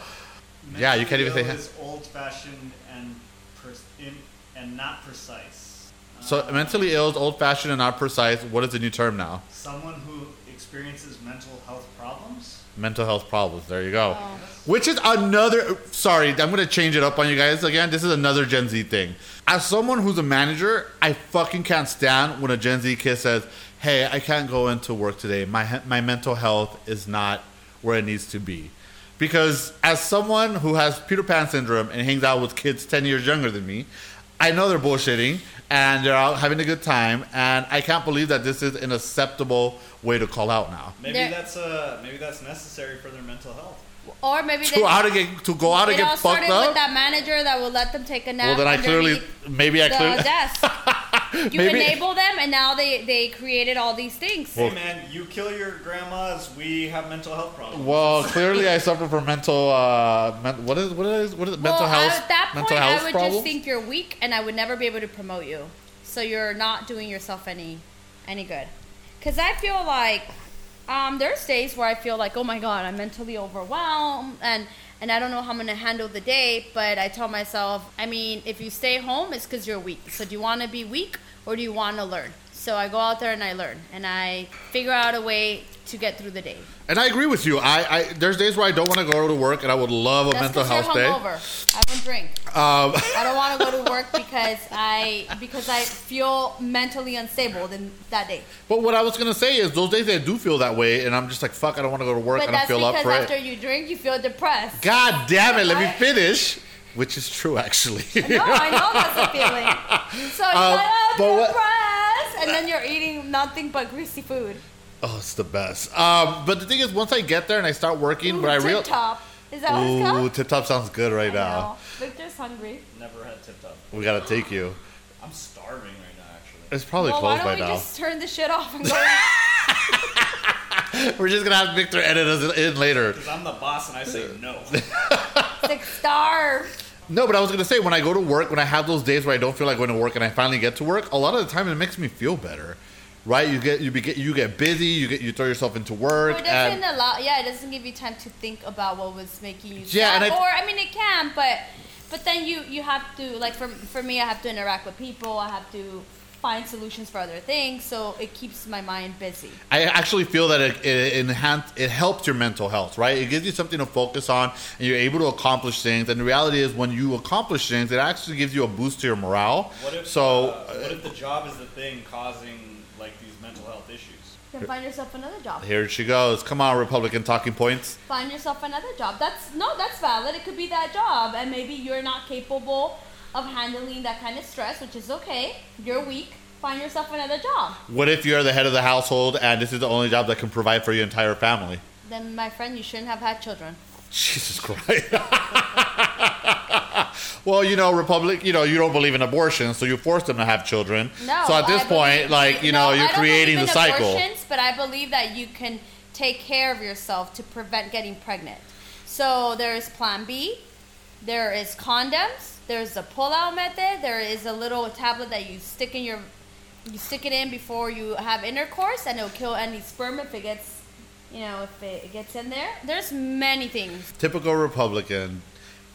Yeah, you can't even say- Mentally ill is old-fashioned and pers- in, and not precise. So Uh, mentally ill is old-fashioned and not precise. What is the new term now? Someone who experiences mental health problems. Mental health problems. There you go. Oh. Which is another. Sorry, I'm gonna change it up on you guys again. This is another Gen Z thing. As someone who's a manager, I fucking can't stand when a Gen Z kid says, "Hey, I can't go into work today. My my mental health is not where it needs to be." Because as someone who has Peter Pan syndrome and hangs out with kids 10 years younger than me, I know they're bullshitting and they're out having a good time, and I can't believe that this is an acceptable way to call out now. Maybe There- that's uh maybe that's necessary for their mental health. Or maybe they To out to get to go out and it all get fucked started up. with that manager that will let them take a nap. Well, then I clearly, maybe I the clearly, desk. You Maybe- enable them, and now they they created all these things. Well- hey man, you kill your grandmas, we have mental health problems. well, clearly I suffer from mental, uh, men, what is, what is, what is, mental well, health, at that point, mental health I would problems? just think you're weak, and I would never be able to promote you. So you're not doing yourself any any good. Because I feel like um, there's days where I feel like, oh my god, I'm mentally overwhelmed, and and I don't know how I'm gonna handle the day. But I tell myself, I mean, if you stay home, it's because you're weak. So do you want to be weak or do you want to learn? So I go out there and I learn, and I figure out a way to get through the day. and I agree with you. I, I, there's days where I don't want to go to work, and I would love a That's mental health you're day. hungover. I don't drink. Um, I don't want to go to work because I because I feel mentally unstable in that day. but what I was gonna say is, those days I do feel that way, and I'm just like, fuck, I don't want to go to work. But I don't feel up because for after you drink, you feel depressed. God damn it, let me finish. Which is true, actually. No, I know that's a feeling. So you're Um, like, oh, what- depressed, and then you're eating nothing but greasy food. oh, it's the best. Um, but the thing is, once I get there and I start working, Ooh, but I tip real, top. Is that what it's ooh, called? tip top sounds good right I now. know. Victor's hungry. Never had tipped up. We gotta take you. I'm starving right now actually. It's probably well, why don't we now. just turn the shit off and go? We're just gonna have Victor edit us in later. Because I'm the boss and I say no. like starve. No, but I was gonna say when I go to work, when I have those days where I don't feel like going to work, and I finally get to work, a lot of the time it makes me feel better, right? You get you be, you get busy, you get you throw yourself into work, Well, it doesn't and allow. Yeah, it doesn't give you time to think about what was making you Yeah, sad. and I- or I mean, it can, but but then you you have to like for for me, I have to interact with people. I have to find solutions for other things, so it keeps my mind busy. I actually feel that it, it enhance it helps your mental health, right? It gives you something to focus on, and you're able to accomplish things. And the reality is, when you accomplish things, it actually gives you a boost to your morale. What if so, uh, what if the job is the thing causing like these mental health issues? You can find yourself another job. here she goes. Come on, Republican talking points. Find yourself another job. That's no, that's valid. It could be that job, and maybe you're not capable of handling that kind of stress, which is okay. You're weak. Find yourself another job. What if you're the head of the household and this is the only job that can provide for your entire family? Then, my friend, you shouldn't have had children. Jesus Christ. well, you know, Republic, you know, you don't believe in abortion, so you force them to have children. No. So at this I point, like, you no, know, you're creating the cycle. Abortions, but I believe that you can take care of yourself to prevent getting pregnant. So there is Plan B. There is condoms. There's a pull-out method. There is a little tablet that you stick in your, you stick it in before you have intercourse, and it'll kill any sperm if it gets you know, if it gets in there, there's many things. Typical Republican,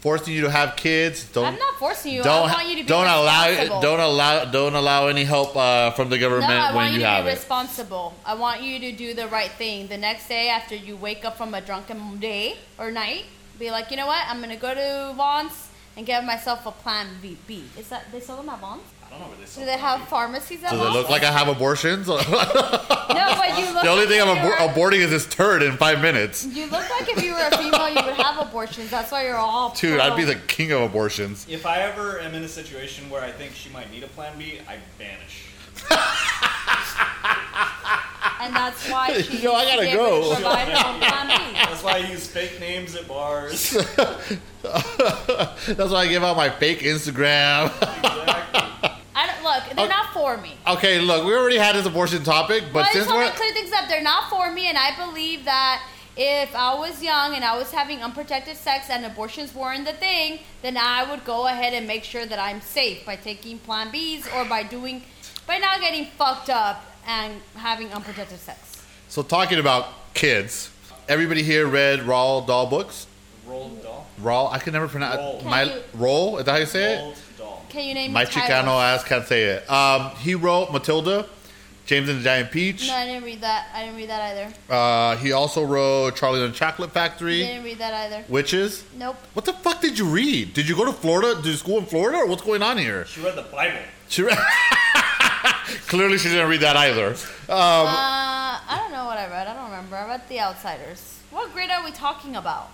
forcing you to have kids. Don't I'm not forcing you. don't I want you to be don't allow don't allow don't allow any help uh, from the government No, I when want you, you to be it. responsible. I want you to do the right thing. The next day after you wake up from a drunken day or night, be like, you know what? I'm gonna go to Vons and get myself a Plan B. B. Is that they sell them at Vons? I don't know where they sell Do sell they have pharmacies at Does it Vons? look like I have abortions? the no, but you look. The only like thing I'm you abor- were- aborting is this turd in five minutes. You look like if you were a female, you would have abortions. That's why you're all. Dude, I'd be pro- the king of abortions. If I ever am in a situation where I think she might need a plan B, I vanish. And that's why she. Yo, I gotta be go. to Provide her Plan B. That's why I use fake names at bars. That's why I give out my fake Instagram. exactly. I don't, look, they're not for me. okay, look, we already had this abortion topic, but Well, I since just want we're to clear things up. They're not for me, and I believe that if I was young and I was having unprotected sex and abortions weren't the thing, then I would go ahead and make sure that I'm safe by taking Plan Bs or by doing, by not getting fucked up and having unprotected sex. so talking about kids, everybody here read Raw Doll books. Rolled doll. Raw, I can never pronounce Roll. my Can you- roll. Is that how you say it? Rolled doll. Can you name My? Chicano ass can't say it. Um, he wrote Matilda, James and the Giant Peach. No, I didn't read that. I didn't read that either. Uh, he also wrote Charlie and the Chocolate Factory, I Didn't read that either. Witches. Nope. What the fuck did you read? Did you go to Florida? Did you school in Florida, or what's going on here? She read the Bible. She read- Clearly, she didn't read that either. Um, uh, I don't know what I read. I don't remember. I read The Outsiders. What grade are we talking about?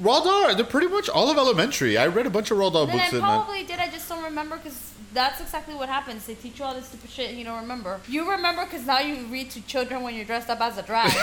Roald Dahl, they're pretty much all of elementary. I read a bunch of Roald Dahl Then I books in probably did. I just don't remember because that's exactly what happens. They teach you all this stupid shit and you don't remember. You remember because now you read to children when you're dressed up as a drag.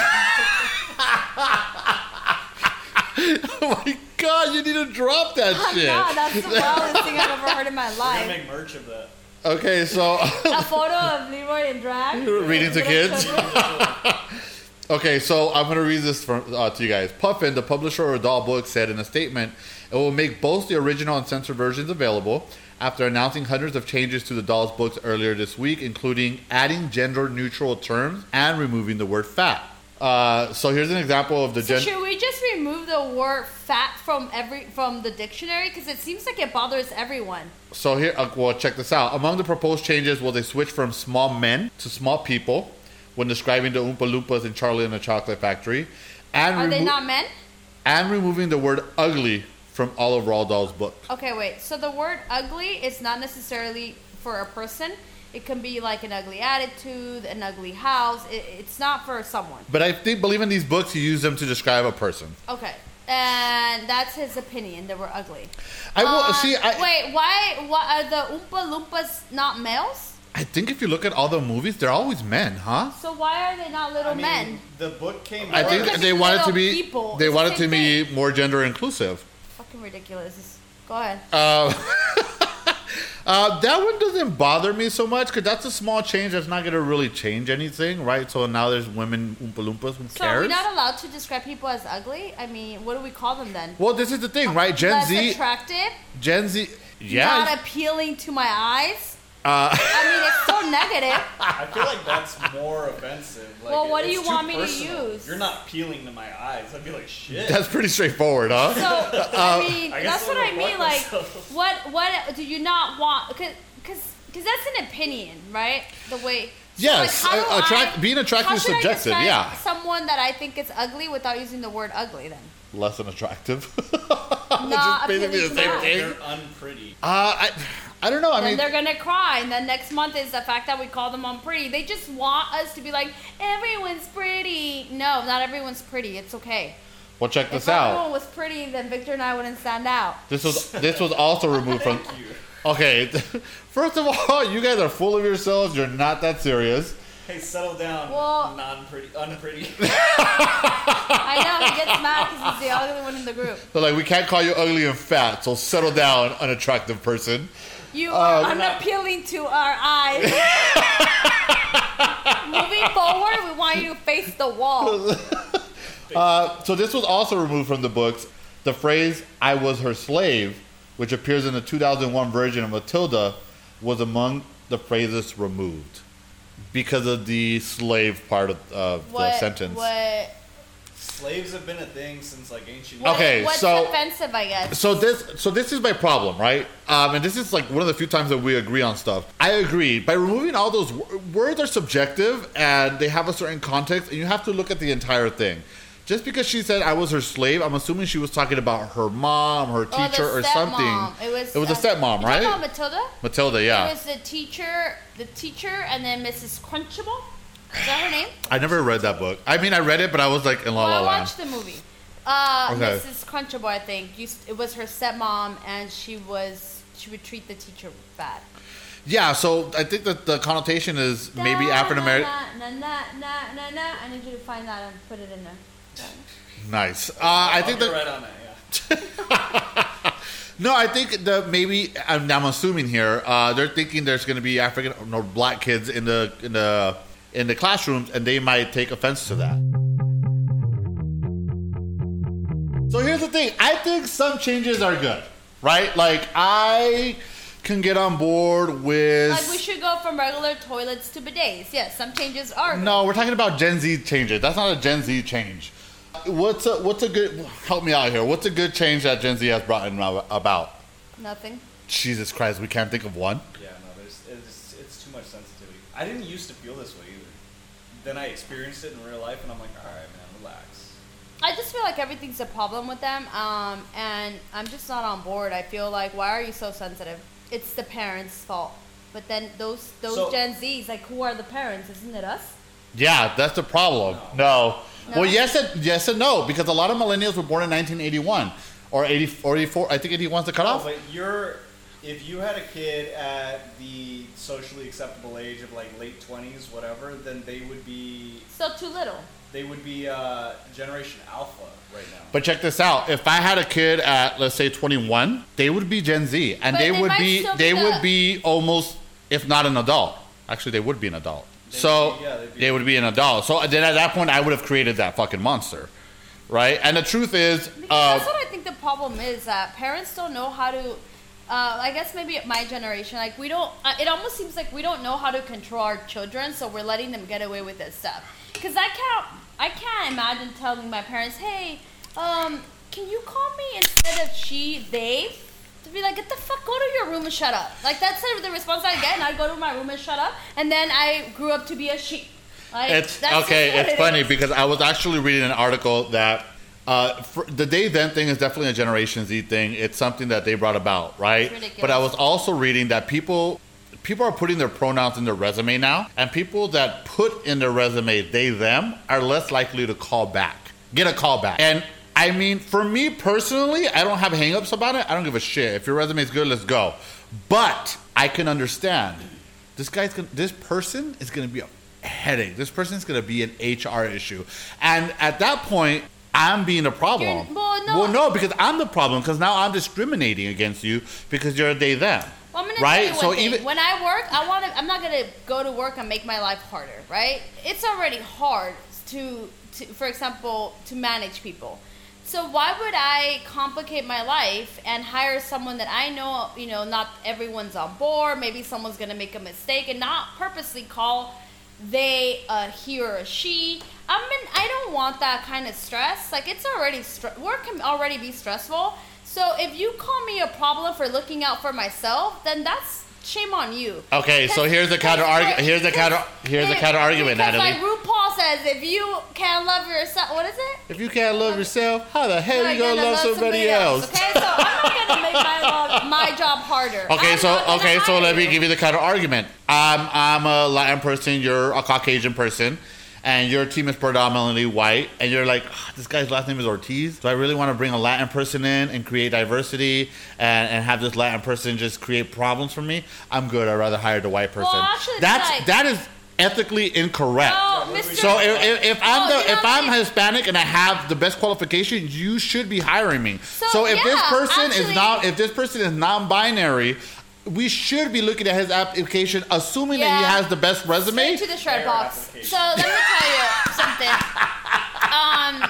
oh my god, you need to drop that I'm shit. not. That's the wildest thing I've ever heard in my life. We're gonna life. make merch of that. Okay, so A photo of Leroy in drag. Reading to kids? Okay, so I'm going to read this from, uh, to you guys. Puffin, the publisher of Dahl Books, said in a statement, it will make both the original and censored versions available after announcing hundreds of changes to the Dahl's books earlier this week, including adding gender neutral terms and removing the word fat. Uh, so here's an example of the So gen- should we just remove the word fat from every from the dictionary because it seems like it bothers everyone. So here, uh, well, check this out. Among the proposed changes was a switch from small men to small people when describing the Oompa Loompas in Charlie and the Chocolate Factory, and Are they not men? and removing the word ugly from all of Roald Dahl's books. Okay, wait. So the word ugly is not necessarily for a person. It can be like an ugly attitude, an ugly house. It, it's not for someone. But I think, believe in these books, you use them to describe a person. Okay. And that's his opinion. that we're ugly. I will Uh, see. I, wait, why, why are the Oompa Loompas not males? I think if you look at all the movies, they're always men, huh? So why are they not little I mean, men? the book came. I Well, think they could they wanted to be. people. They It's the wanted to same be more gender inclusive. Fucking ridiculous. Go ahead. Uh, uh, that one doesn't bother me so much because that's a small change that's not going to really change anything, right? So now there's women Oompa Loompas. Who So are we cares? not allowed to describe people as ugly? I mean, what do we call them then? well, this is the thing, right? Gen Less Z. attractive? Gen Z. Yeah. Not appealing to my eyes? Uh, I mean, it's so negative. I feel like that's more offensive. Like, Well, what do you want me to use? You're not peeling to my eyes. I'd be like, shit. that's pretty straightforward, huh? So I mean, I that's what I'll mean. report Like, myself. what what do you not want? Because because that's an opinion, right? The way. so, Yes, like, how uh, do attract- I- being attractive is should I subjective, yeah. Someone that I think is ugly without using the word ugly, then. Less than attractive. Not basically the same thing. They're unpretty. Uh, I, I don't know. I then mean, they're gonna cry, and then next month is the fact that we call them unpretty. They just want us to be like, everyone's pretty. No, not everyone's pretty. It's okay. well, check this out. If this everyone was pretty, then Victor and I wouldn't stand out. This was this was also removed from. Thank you. Okay, first of all, you guys are full of yourselves. You're not that serious. Hey, settle down. Well- non-pretty, unpretty. I know he gets mad because he's the ugly one in the group. They're like, we can't call you ugly and fat, so settle down, unattractive person. You are Uh, unappealing to our eyes. Moving forward, we want you to face the wall. Uh, so this was also removed from the books. The phrase "I was her slave," which appears in the 2001 version of Matilda, was among the phrases removed because of the slave part of, of the sentence. What? Slaves have been a thing since like ancient. What- Okay, what's so- offensive, I guess. So this, so this is my problem, right? Um, and this is like one of the few times that we agree on stuff. I agree. By removing all those wo- words are subjective and they have a certain context, and you have to look at the entire thing. Just because she said I was her slave, I'm assuming she was talking about her mom, her Oh, teacher, or stepmom. something. It was. It was a uh, stepmom, right? talking about Matilda. Matilda, yeah. It was the teacher, the teacher, and then Mrs. Crunchable. Is that her name? I never read that book. I mean, I read it, but I was like in La well, La I Land. watched the movie. Uh, Okay. Mrs. Crunchable, I think. Used, it was her stepmom, and she was she would treat the teacher bad. Yeah, so I think that the connotation is maybe African American. Na, na, na, na, na, na. I need you to find that and put it in there. Nice. Uh, I I'll think get that right on that. Yeah. No, I think the maybe I'm, I'm assuming here uh, they're thinking there's going to be African or black kids in the in the in the classrooms, and they might take offense to that. So here's the thing: I think some changes are good, right? Like I can get on board with. Like we should go from regular toilets to bidets. Yes, some changes are. good. No, we're talking about Gen Z changes. That's not a Gen Z change. What's a what's a good? Help me out here. What's a good change that Gen Z has brought in about? Nothing. Jesus Christ, we can't think of one. Yeah, no, there's it's, it's too much sensitivity. I didn't used to feel this way either. Then I experienced it in real life, and I'm like, all right, man, relax. I just feel like everything's a problem with them, um, and I'm just not on board. I feel like, why are you so sensitive? It's the parents' fault. But then those those So- Gen Zs, like, who are the parents? Isn't it us? Yeah, that's the problem. No. No? Well, yes and yes and no because a lot of millennials were born in 1981 or 80 or 84. I think 81 is the No, cutoff. but you're if you had a kid at the socially acceptable age of like late twenties, whatever, then they would be Still too little. they would be uh, Generation Alpha right now. But check this out: if I had a kid at let's say 21, they would be Gen Z, and But they they would be they the- would be almost, if not an adult. Actually, they would be an adult. They'd so be- yeah, they'd be- they would be an adult. So then at that point, I would have created that fucking monster, right? And the truth is, uh, that's what I think the problem is that parents don't know how to. Uh, I guess maybe my generation, like we don't. Uh, it almost seems like we don't know how to control our children, so we're letting them get away with this stuff. Because I can't, I can't imagine telling my parents, "Hey, um, can you call me instead of she, they?" To be like, "Get the fuck, go to your room and shut up." Like that's the, the response I get, and I go to my room and shut up, and then I grew up to be a she. Like, It's okay. It's it funny is. because I was actually reading an article that uh, for, the day then thing is definitely a Generation Z thing. It's something that they brought about, right? But I was also reading that people people are putting their pronouns in their resume now, and people that put in their resume they them are less likely to call back, get a call back, and. I mean, for me personally, I don't have hangups about it. I don't give a shit. If your resume is good, let's go. But I can understand this guy's gonna, this person is going to be a headache. This person is going to be an HR issue, and at that point, I'm being a problem. You're- well, no. no, because I'm the problem. Because now I'm discriminating against you because you're a they them. Well, I'm gonna right? tell you so thing. even when I work, I want to. I'm not gonna go to work and make my life harder, right? It's already hard to, to, for example, to manage people. So why would I complicate my life and hire someone that I know, you know, not everyone's on board. Maybe someone's gonna make a mistake and not purposely call they a he or a she. I mean, I don't want that kind of stress. Like it's already str- work can already be stressful. So if you call me a problem for looking out for myself, then that's shame on you. Okay, so here's the counter argument. here's the counter- here's the counter argument, Natalie. Like RuPaul says, if you can't love yourself, what is it? if you can't love yourself, how the hell Like, you gonna love somebody else? Okay, so I'm not gonna make my love, my job harder. Okay, I'm so okay, so let me you. give you the counter argument. I'm I'm a Latin person, you're a Caucasian person, and your team is predominantly white, and you're like, "Ah, this guy's last name is Ortiz. so I really want to bring a Latin person in and create diversity and, and have this Latin person just create problems for me? I'm good. I'd rather hire the white person. Well, actually, That's like- that is ethically incorrect. No, Mr. So if, if, if I'm Oh, the you know if? I'm Hispanic and I have the best qualification, you should be hiring me. So, So, if this yeah, person is not if this person is non-binary, we should be looking at his application, assuming that he has the best resume. Straight to the shred box. Application. So let me tell you something. Um,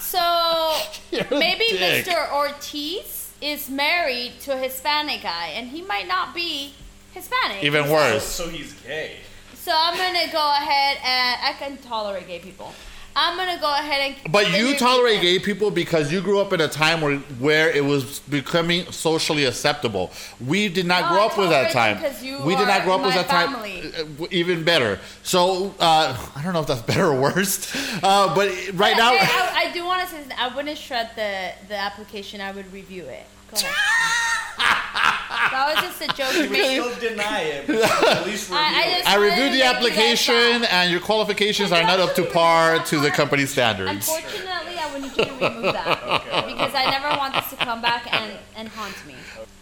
so maybe dick. Mr. Ortiz is married to a Hispanic guy, and he might not be Hispanic. Even So, worse. so he's gay. So I'm gonna go ahead and I can tolerate gay people. I'm gonna go ahead and. But you tolerate gay people because you grew up in a time where where it was becoming socially acceptable. We did not No, grow I up with that time. you We did not grow up with that time. family. Uh, w- Even better. So uh, I don't know if that's better or worse. Uh, but right But now, I, I, I do want to say I wouldn't shred the the application. I would review it. Go ahead. that was just a joke. You to me. still deny it, but at least review I- I it. just- I reviewed the make you application, and your qualifications are not up to par to the company standards. Unfortunately, I would need you to remove that because I never want this to come back and, and haunt me.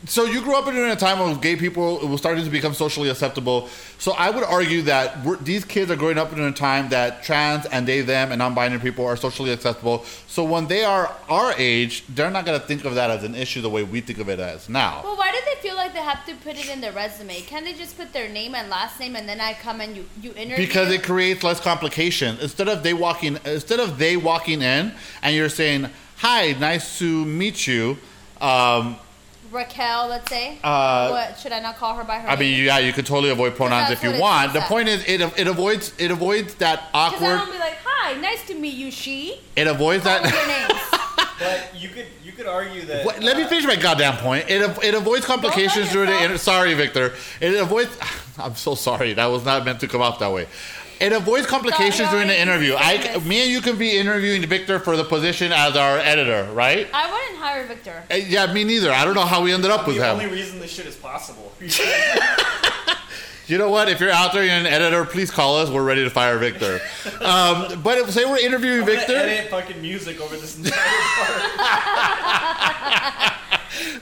So you grew up in a time when gay people it was starting to become socially acceptable. So I would argue that these kids are growing up in a time that trans and they, them, and non-binary people are socially acceptable. So when they are our age, they're not going to think of that as an issue the way we think of it as now. Well, why do they feel like they have to put it in their resume? Can't they just put their name and last name and then I come and you you interview? Because it creates less complication. Instead of they walking, instead of they walking in and you're saying, "Hi, nice to meet you." Um, Raquel, let's say. Uh, what should I not call her by her I name? mean, yeah, you could totally avoid pronouns if you what it want. The point is, it it avoids it avoids that Because I awkward. don't be like, "Hi, nice to meet you." She. It avoids Call that. her. But you could you could argue that. What, let me uh, finish my goddamn point. It it avoids complications Don't during the. Inter- sorry, Victor. It avoids. I'm so sorry. That was not meant to come off that way. It avoids complications no, during the interview. I, me and you can be interviewing Victor for the position as our editor, right? I wouldn't hire Victor. Uh, Yeah, me neither. I don't know how we ended up with The him. only reason this shit is possible. You know what? If you're out there, you're an editor. Please call us. We're ready to fire Victor. um, but if, say we're interviewing I'm Victor. edit fucking music over this entire part.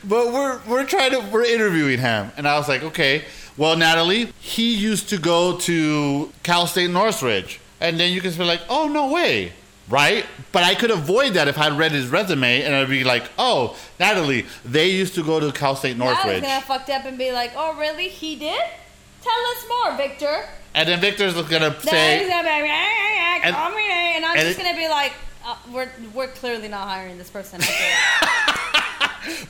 But we're we're trying to we're interviewing him, and I was like, okay, well, Natalie, he used to go to Cal State Northridge, and then you can be like, oh no way, right? But I could avoid that if I'd read his resume, and I'd be like, oh, Natalie, they used to go to Cal State Northridge. I was gonna fucked up and be like, "Oh, really? He did? Tell us more, Victor." and then Victor's gonna Then he's say, gonna be like, "Ah, ah, ah, And- call me and I'm and just gonna be like, uh, "We're we're clearly not hiring this person."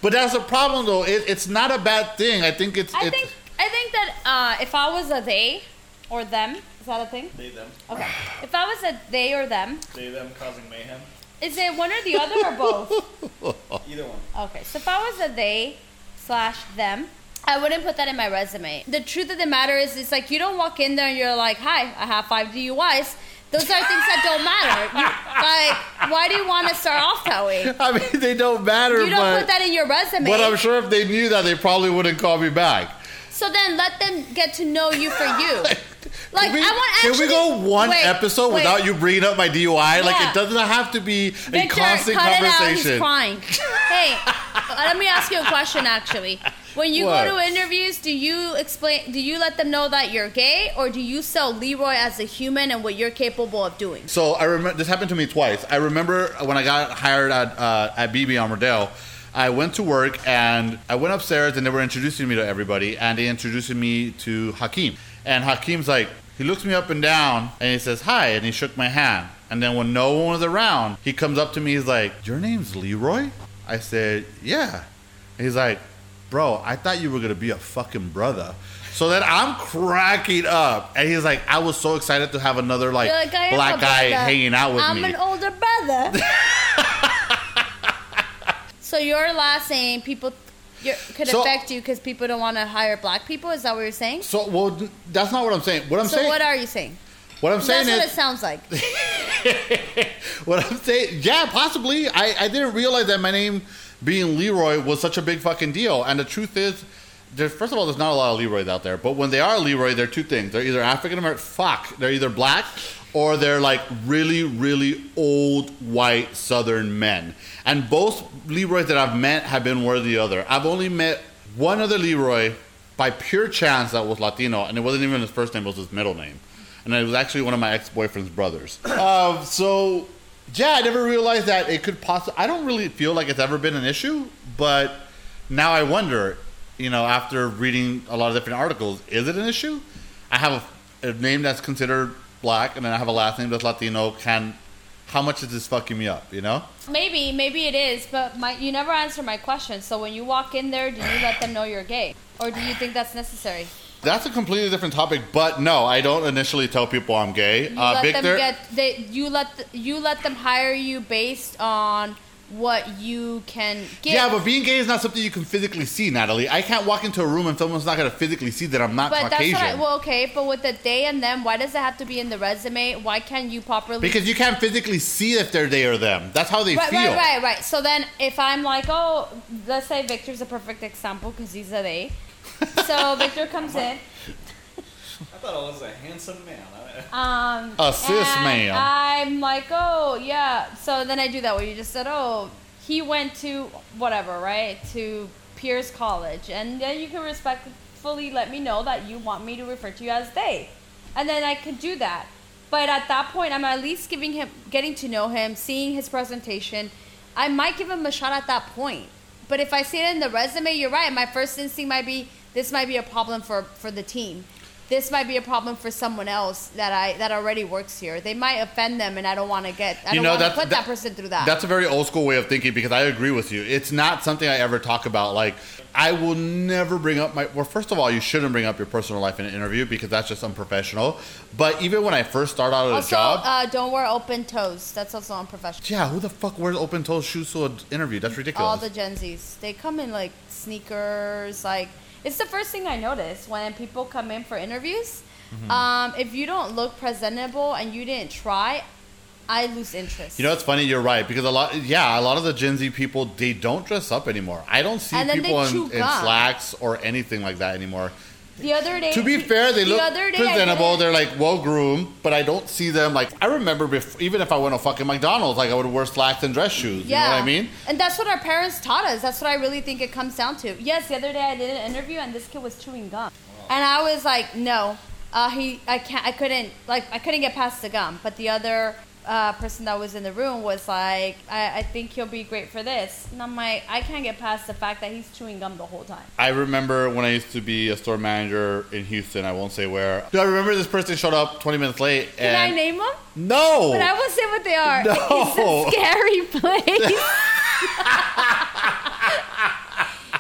But that's the problem though. It, it's not a bad thing. I think it's. I it's think I think that uh, if I was a they or them, is that a thing? They them. Okay. If I was a they or them, They them causing mayhem. is it one or the other or both? Either one. Okay, so if I was a they slash them, I wouldn't put that in my resume. The truth of the matter is, it's like you don't walk in there and you're like, "Hi, I have five DUIs." Those are things that don't matter. Like, why do you want to start off that way? I mean, they don't matter. You don't but, put that in your resume. but I'm sure if they knew that, they probably wouldn't call me back. So then let them get to know you for you. Like Can we, I want can actually. we go one wait, episode wait. without you bringing up my DUI? Like it doesn't have to be a Victor, constant cut it out. He's crying. hey, let me ask you a question. Actually, when you What? go to interviews, do you explain? Do you let them know that you're gay, or do you sell Leroy as a human and what you're capable of doing? So I remember this happened to me twice. I remember when I got hired at uh, at BB on Rodale. I went to work and I went upstairs and they were introducing me to everybody and they introduced me to Hakim. And Hakim's like, he looks me up and down and he says hi and he shook my hand. And then when no one was around, he comes up to me. He's like, "Your name's Leroy?" I said, "Yeah." And he's like, "Bro, I thought you were gonna be a fucking brother." So then I'm cracking up, and he's like, "I was so excited to have another like, like, "I am a black guy brother. hanging out with me. I'm me." an older brother. so your last name, people could So- affect you because people don't want to hire black people. Is that what you're saying? so well, that's not what I'm saying. What I'm so saying, what are you saying? what I'm saying That's what it is, sounds like. what I'm saying, yeah, possibly. I, I didn't realize that my name being Leroy was such a big fucking deal. And the truth is, first of all, there's not a lot of Leroys out there. But when they are Leroy, they're two things. They're either African American, fuck, they're either black or they're like really, really old white Southern men. And both Leroys that I've met have been one or the other. I've only met one other Leroy by pure chance that was Latino, and it wasn't even his first name; it was his middle name, and it was actually one of my ex-boyfriend's brothers. um, so, yeah, I never realized that it could possibly. I don't really feel like it's ever been an issue, but now I wonder. You know, after reading a lot of different articles, is it an issue? I have a, a name that's considered black, and then I have a last name that's Latino. Can how much is this fucking me up? You know? Maybe, maybe it is, but my, you never answer my question. So when you walk in there, do you let them know you're gay, or do you think that's necessary? That's a completely different topic, but no, I don't initially tell people I'm gay. You Uh, let Victor, them get they you let you let them hire you based on what you can get. yeah, but being gay is not something you can physically see, Natalie. I can't walk into a room and someone's not going to physically see that I'm not But Caucasian. that's what I, well, okay. But with the they and them, why does it have to be in the resume? Why can't you properly? because you can't physically see if they're they or them. That's how they right, feel. right, right, right. So then, if I'm like, oh, let's say Victor's a perfect example because he's a they. So Victor comes in. I thought I was a handsome man. I- Um, A cis man. I'm like, oh yeah. So then I do that. Where you just said, oh, he went to whatever, right? To Pierce College, and then you can respectfully let me know that you want me to refer to you as they, and then I could do that. But at that point, I'm at least giving him, getting to know him, seeing his presentation. I might give him a shot at that point. But if I see it in the resume, you're right. My first instinct might be this might be a problem for for the team. This might be a problem for someone else that I that already works here. They might offend them, and I don't want to get. I You don't know, want to put that, that- person through that. That's a very old school way of thinking because I agree with you. It's not something I ever talk about. Like, I will never bring up my. Well, first of all, you shouldn't bring up your personal life in an interview because that's just unprofessional. But even when I first start out at a job, uh, don't wear open toes. That's also unprofessional. yeah, who the fuck wears open toe shoes to an interview? That's ridiculous. All the Gen Zs, they come in like sneakers. Like it's the first thing I notice when people come in for interviews. Mm-hmm. Um, if you don't look presentable and you didn't try, I lose interest. you know, it's funny. You're right because a lot, yeah, a lot of the Gen Z people they don't dress up anymore. I don't see And then they people in, in slacks or anything like that anymore. The other day, To be fair, they the look presentable. They're like well groomed, but I don't see them like. I remember before, even if I went to fucking McDonald's, like I would wear slacks and dress shoes. You know what I mean? And that's what our parents taught us. That's what I really think it comes down to. Yes, the other day I did an interview and this kid was chewing gum, and I was like, no, uh, he, I can't, I couldn't, like, I couldn't get past the gum. But the other uh, person that was in the room was like, I, I think he'll be great for this, and I'm like, I can't get past the fact that he's chewing gum the whole time. I remember when I used to be a store manager in Houston. I won't say where. Do I remember this person showed up 20 minutes late? Can I name them? No. But I will say what they are. No. It's a scary place.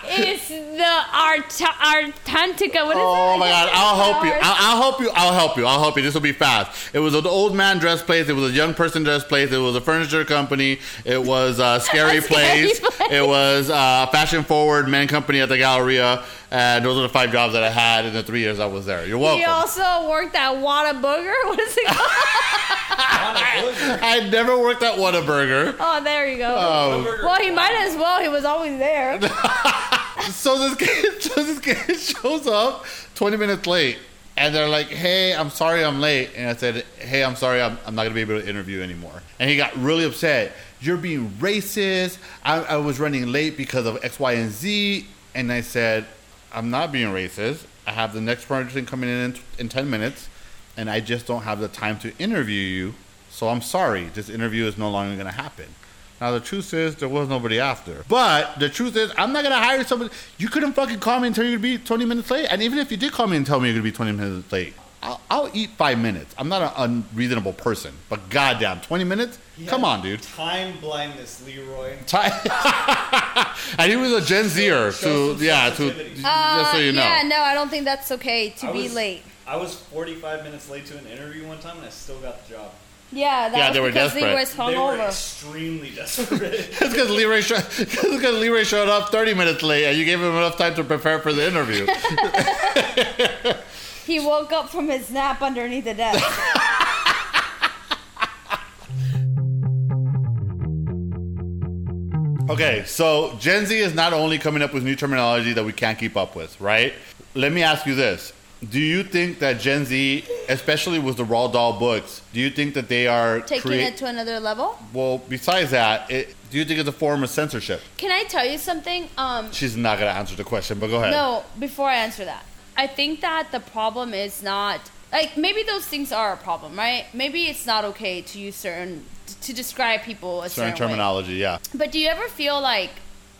it's the Art Artantica. What is Oh it? my god! I'll help you. I'll, I'll help you. I'll help you. I'll help you. This will be fast. It was an old man dress place. It was a young person dress place. It was a furniture company. It was a scary, A scary place. place. It was a fashion forward man company at the Galleria. And those are the five jobs that I had in the three years I was there. You're welcome. He also worked at Whataburger. What is it called? I never worked at Whataburger. oh, there you go. Oh. well, he might as well. He was always there. So this kid, so this kid shows up 20 minutes late, and they're like, "Hey, I'm sorry I'm late." And I said, "Hey, I'm sorry I'm, I'm not gonna be able to interview anymore." And he got really upset. You're being racist. I, I was running late because of X, Y, and Z. And I said, "I'm not being racist. I have the next person coming in in, in 10 minutes, and I just don't have the time to interview you. So I'm sorry. This interview is no longer gonna happen." Now the truth is there was nobody after. But the truth is I'm not gonna hire somebody. You couldn't fucking call me and tell me you'd be 20 minutes late. And even if you did call me and tell me you're gonna be 20 minutes late, I'll, I'll eat five minutes. I'm not an unreasonable person. But goddamn, 20 minutes? He Come on, dude. Time blindness, Leroy. Ti- and he was a Gen Zer, so yeah, to sensitivity. just so you know. Uh, Yeah, no, I don't think that's okay to I be was- late. I was 45 minutes late to an interview one time, and I still got the job. Yeah, that Yeah, was they were because desperate. Leroy's They were hungover. extremely desperate. It's because Leroy, sho- it's 'cause Leroy showed up 30 minutes late, and you gave him enough time to prepare for the interview. He woke up from his nap underneath the desk. Okay, so Gen Z is not only coming up with new terminology that we can't keep up with, right? Let me ask you this. Do you think that Gen Z, especially with the Roald Dahl books, do you think that they are Taking create- it to another level. well, besides that, it, do you think it's a form of censorship? Can I tell you something? Um, She's not going to answer the question, but go ahead. No, before I answer that, I think that the problem is not like maybe those things are a problem, right? Maybe it's not okay to use certain to describe people a Certain certain, way. terminology, yeah. But do you ever feel like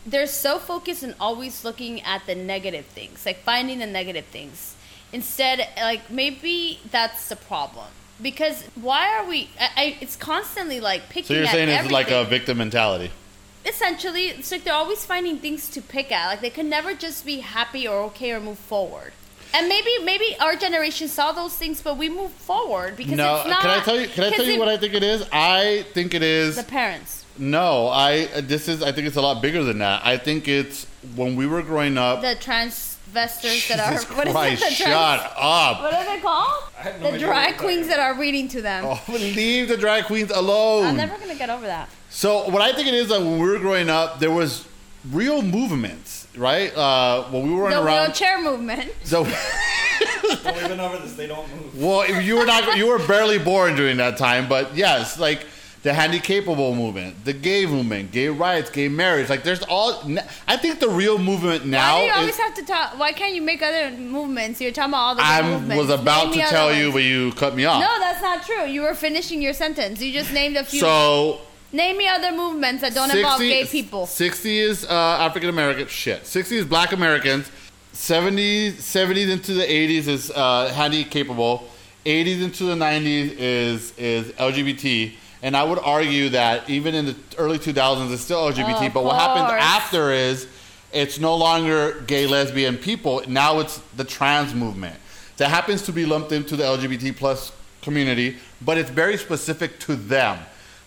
they're so focused and always looking at the negative things, like finding the negative things, instead, like maybe that's the problem. Because why are we? I, I, it's constantly like picking. So you're saying it's like a victim mentality. essentially it's like they're always finding things to pick at like they can never just be happy or okay or move forward And maybe maybe our generation saw those things, but we moved forward because no, it's not. can I tell you? Can I tell you what I think it is? I think it is. The parents. No, I. This is. I think it's a lot bigger than that. I think it's when we were growing up. The transvestors that are. Jesus What is Christ, it? The trans- shut up! What are they called? I have no the idea drag queens that are reading to them. Oh, leave the drag queens alone. I'm never gonna get over that. So what I think it is that when we were growing up, there was real movements, right? Uh, when we were The around. wheelchair movement. So, Don't even over this. They don't move. well, you were not. You were barely born during that time, but yes, like the handicapable movement, the gay movement, gay rights, gay marriage. Like there's all. I think the real movement now. Why do you is- always have to talk? Why can't you make other movements? You're talking about all the good I movements. was about Name to me other tell you, ones. but you cut me off. No, that's not true. You were finishing your sentence. You just named a few. So Name me other movements that don't involve gay people. 60 is uh, African American. Shit. 60 is Black Americans. 70s, 70s into the 80s is uh, handy capable. 80s into the 90s is is LGBT. And I would argue that even in the early 2000s, it's still LGBT. Oh, but what happens after is it's no longer gay, lesbian people. Now it's the trans movement that happens to be lumped into the LGBT plus community, but it's very specific to them.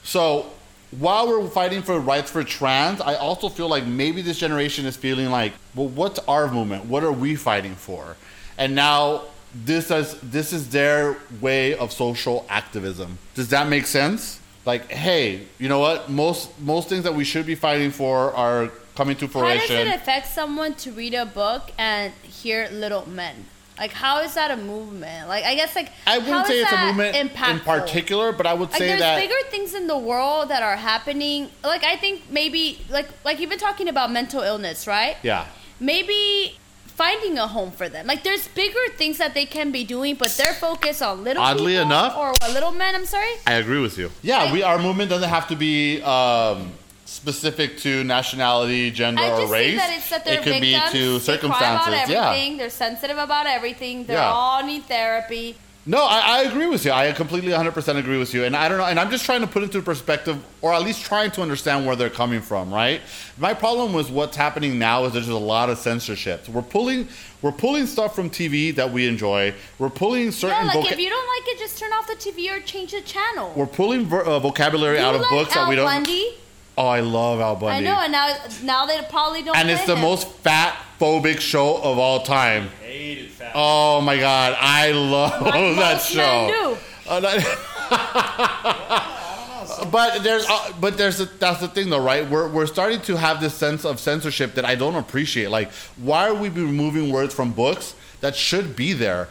So while we're fighting for rights for trans, I also feel like maybe this generation is feeling like, well, what's our movement? What are we fighting for? And now this is this is their way of social activism. Does that make sense? Like, hey, you know what? Most most things that we should be fighting for are coming to fruition. How does it affect someone to read a book and hear Little Men? Like, how is that a movement? Like, I guess, like, I wouldn't say it's a movement in particular, but I would Like, say there's that bigger things in the world that are happening. Like, I think maybe, like, like you've been talking about mental illness, right? yeah. Maybe finding a home for them. Like, there's bigger things that they can be doing, but they're focused on little Oddly enough- or little men. I'm sorry. I agree with you. Yeah, we our movement doesn't have to be um, specific to nationality, gender, or race. that it's that they're it could be to they circumstances. about Yeah. They're sensitive about everything. They Yeah. all need therapy. No, I, I agree with you. I completely 100% agree with you. And I don't know. And I'm just trying to put into perspective, or at least trying to understand where they're coming from, right? My problem with what's happening now is there's just a lot of censorship. We're pulling, we're pulling stuff from TV that we enjoy. We're pulling certain. Yeah, like voca- if you don't like it, just turn off the TV or change the channel. we're pulling ver- uh, vocabulary you out of like books Al that we don't. Bundy? Oh, I love Al Bundy. I know, and now now they probably don't. and it's the him. most fat phobic show of all time. Hated fat. Oh my god, I love Like that most show. men do. Uh, that- but there's uh, but there's a, that's the thing though, right? We're we're starting to have this sense of censorship that I don't appreciate. Like, why are we removing words from books that should be there?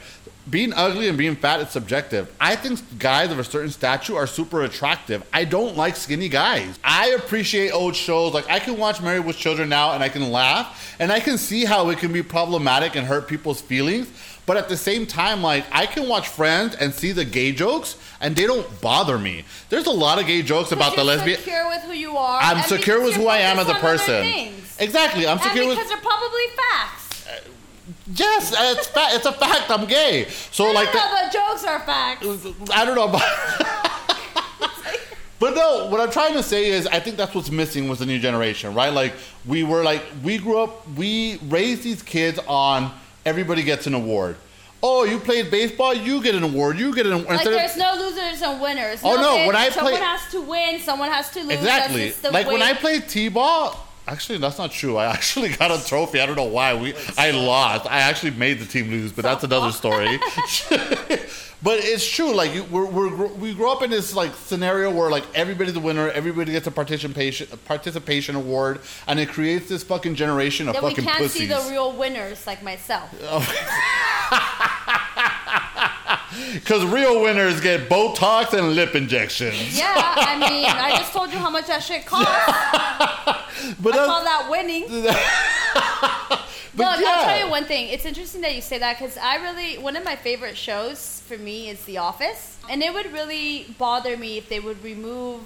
Being ugly and being fat is subjective. I think guys of a certain stature are super attractive. I don't like skinny guys. I appreciate old shows. Like I can watch Married with Children now and I can laugh and I can see how it can be problematic and hurt people's feelings. But at the same time, like I can watch Friends and see the gay jokes, and they don't bother me. There's a lot of gay jokes about the lesbian. secure with who you are. I'm secure with who I am as a focused on other person. Exactly, I'm And secure because with. Because they're probably facts. Yes, it's fa- it's a fact. I'm gay. So I like that. but jokes are facts. I don't know about. But no, what I'm trying to say is, I think that's what's missing with the new generation, right? Like we were like we grew up, we raised these kids on everybody gets an award. Oh, you played baseball, you get an award. You get an award. Like Instead of- there's no losers and winners. Oh, no, when I someone play- has to win, someone has to lose. Exactly. The Like when I played t-ball, actually that's not true. I actually got a trophy. I don't know why we I lost. I actually made the team lose, but that's another story. but it's true. Like you, we're, we're we grew up in this like scenario where like everybody's a winner, everybody gets a participation participation award, and it creates this fucking generation of that we can't pussies. see the real winners like myself. Because real winners get Botox and lip injections. Yeah, I mean, I just told you how much that shit costs. But I call that winning. but no, yeah. I'll tell you one thing. It's interesting that you say that because I really one of my favorite shows for me is The Office, and it would really bother me if they would remove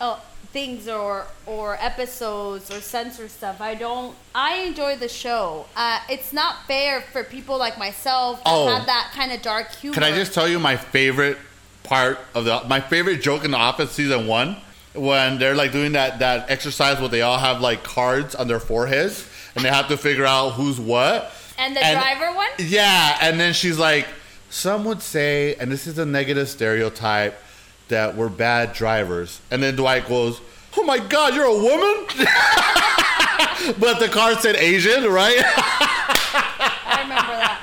uh, things or or episodes or censor stuff. I don't. I enjoy the show. Uh, it's not fair for people like myself that Oh. have that kind of dark humor. Can I just tell you my favorite part of the my favorite joke in the Office season one when they're like doing that that exercise where they all have like cards on their foreheads and they have to figure out who's what. And the And- driver one? Yeah, and then she's like, some would say, and this is a negative stereotype, that we're bad drivers. And then Dwight goes, Oh my God, you're a woman? but the card said Asian, right? I remember that.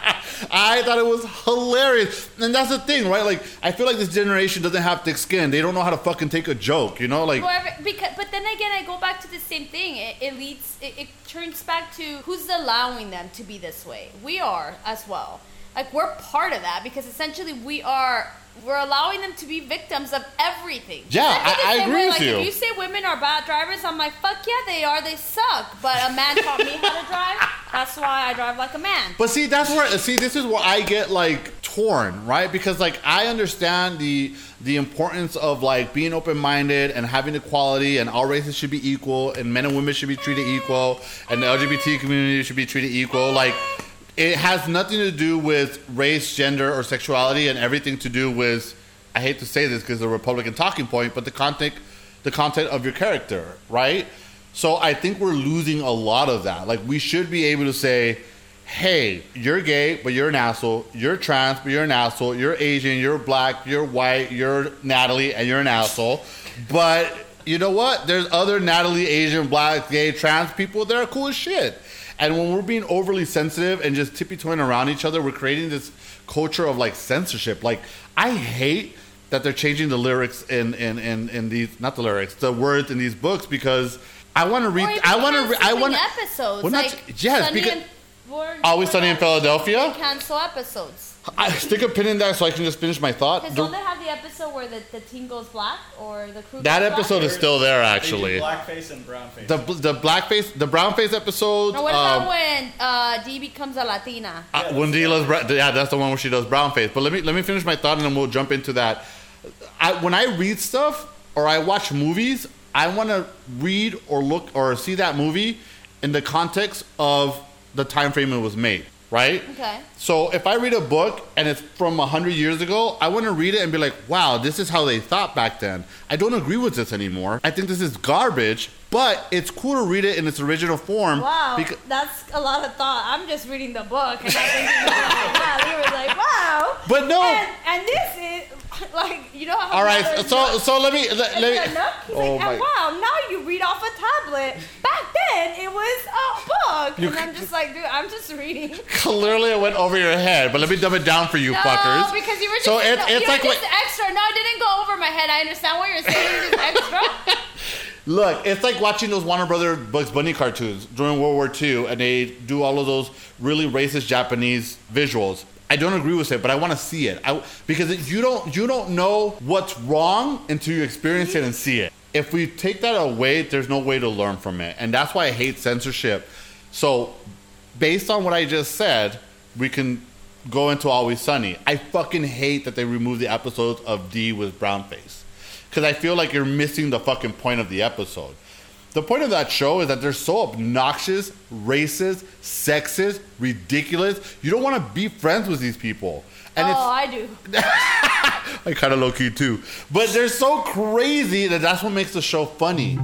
I thought it was hilarious. And that's the thing, right? Like, I feel like this generation doesn't have thick skin. They don't know how to fucking take a joke, you know? Like, Whoever, because, but then again, I go back to the same thing. It, it leads, it, it turns back to who's allowing them to be this way. We are as well. Like we're part of that because essentially we are. We're allowing them to be victims of everything. Yeah, like I- I agree way, with like, you. If you say women are bad drivers, I'm like, fuck yeah, they are. They suck. But a man taught me how to drive. That's why I drive like a man. But see, that's where see this is where I get like torn, right? Because like I understand the the importance of like being open minded and having equality, and all races should be equal, and men and women should be treated equal, and the LGBT community should be treated equal. Like it has nothing to do with race, gender, or sexuality, and everything to do with. I hate to say this because the Republican talking point, but the content, the content of your character, right? So I think we're losing a lot of that. Like we should be able to say, "Hey, you're gay, but you're an asshole. You're trans, but you're an asshole. You're Asian, you're black, you're white, you're Natalie, and you're an asshole." But you know what? There's other Natalie, Asian, black, gay, trans people that are cool as shit. And when we're being overly sensitive and just tippy toeing around each other, we're creating this culture of like censorship. Like I hate that they're changing the lyrics in in, in, in these not the lyrics, the words in these books because I want to read. I want to. Re- I want episodes. Well, not- like yes, Sunny because- and- Always Sunny in Philadelphia? Cancel episodes. I stick a pin in that so I can just finish my thought. Because don't they have the episode where the, the team goes black or the crew? that goes black? episode is still there They do actually. blackface and brownface. The the blackface, the brownface episode. Or what about um, when uh, Dee becomes a Latina? Uh, Yeah, when that's Dila's bra- yeah, that's the one where she does brown face. But let me let me finish my thought and then we'll jump into that. I, when I read stuff or I watch movies, I want to read or look or see that movie in the context of the time frame it was made, right? Okay. So if I read a book and it's from hundred years ago, I want to read it and be like, "Wow, this is how they thought back then." I don't agree with this anymore. I think this is garbage, but it's cool to read it in its original form. Wow, that's a lot of thought. I'm just reading the book and I'm thinking, wow, you were like, wow. But no. And, and this is like, you know how. All right, so so let me let, let me. Oh like, and my- wow, now you read off a tablet. Back then, it was a book. You and I'm just like, dude, I'm just reading. Clearly, it went over your head, but let me dumb it down for you, no, fuckers. because you were just, so it, it's like were what- extra. No, it didn't go over my head. I understand what you're saying. It's extra. look, it's like watching those Warner Brother Bugs Bunny cartoons during World War II, and they do all of those really racist Japanese visuals. I don't agree with it, but I want to see it I, because you don't you don't know what's wrong until you experience it and see it. If we take that away, there's no way to learn from it, and that's why I hate censorship. So, based on what I just said, we can go into Always Sunny. I fucking hate that they removed the episodes of Dee with brown face because I feel like you're missing the fucking point of the episode. The point of that show is that they're so obnoxious, racist, sexist, ridiculous. You don't want to be friends with these people. And oh, it's I do. I kind of low key too. But they're so crazy that that's what makes the show funny.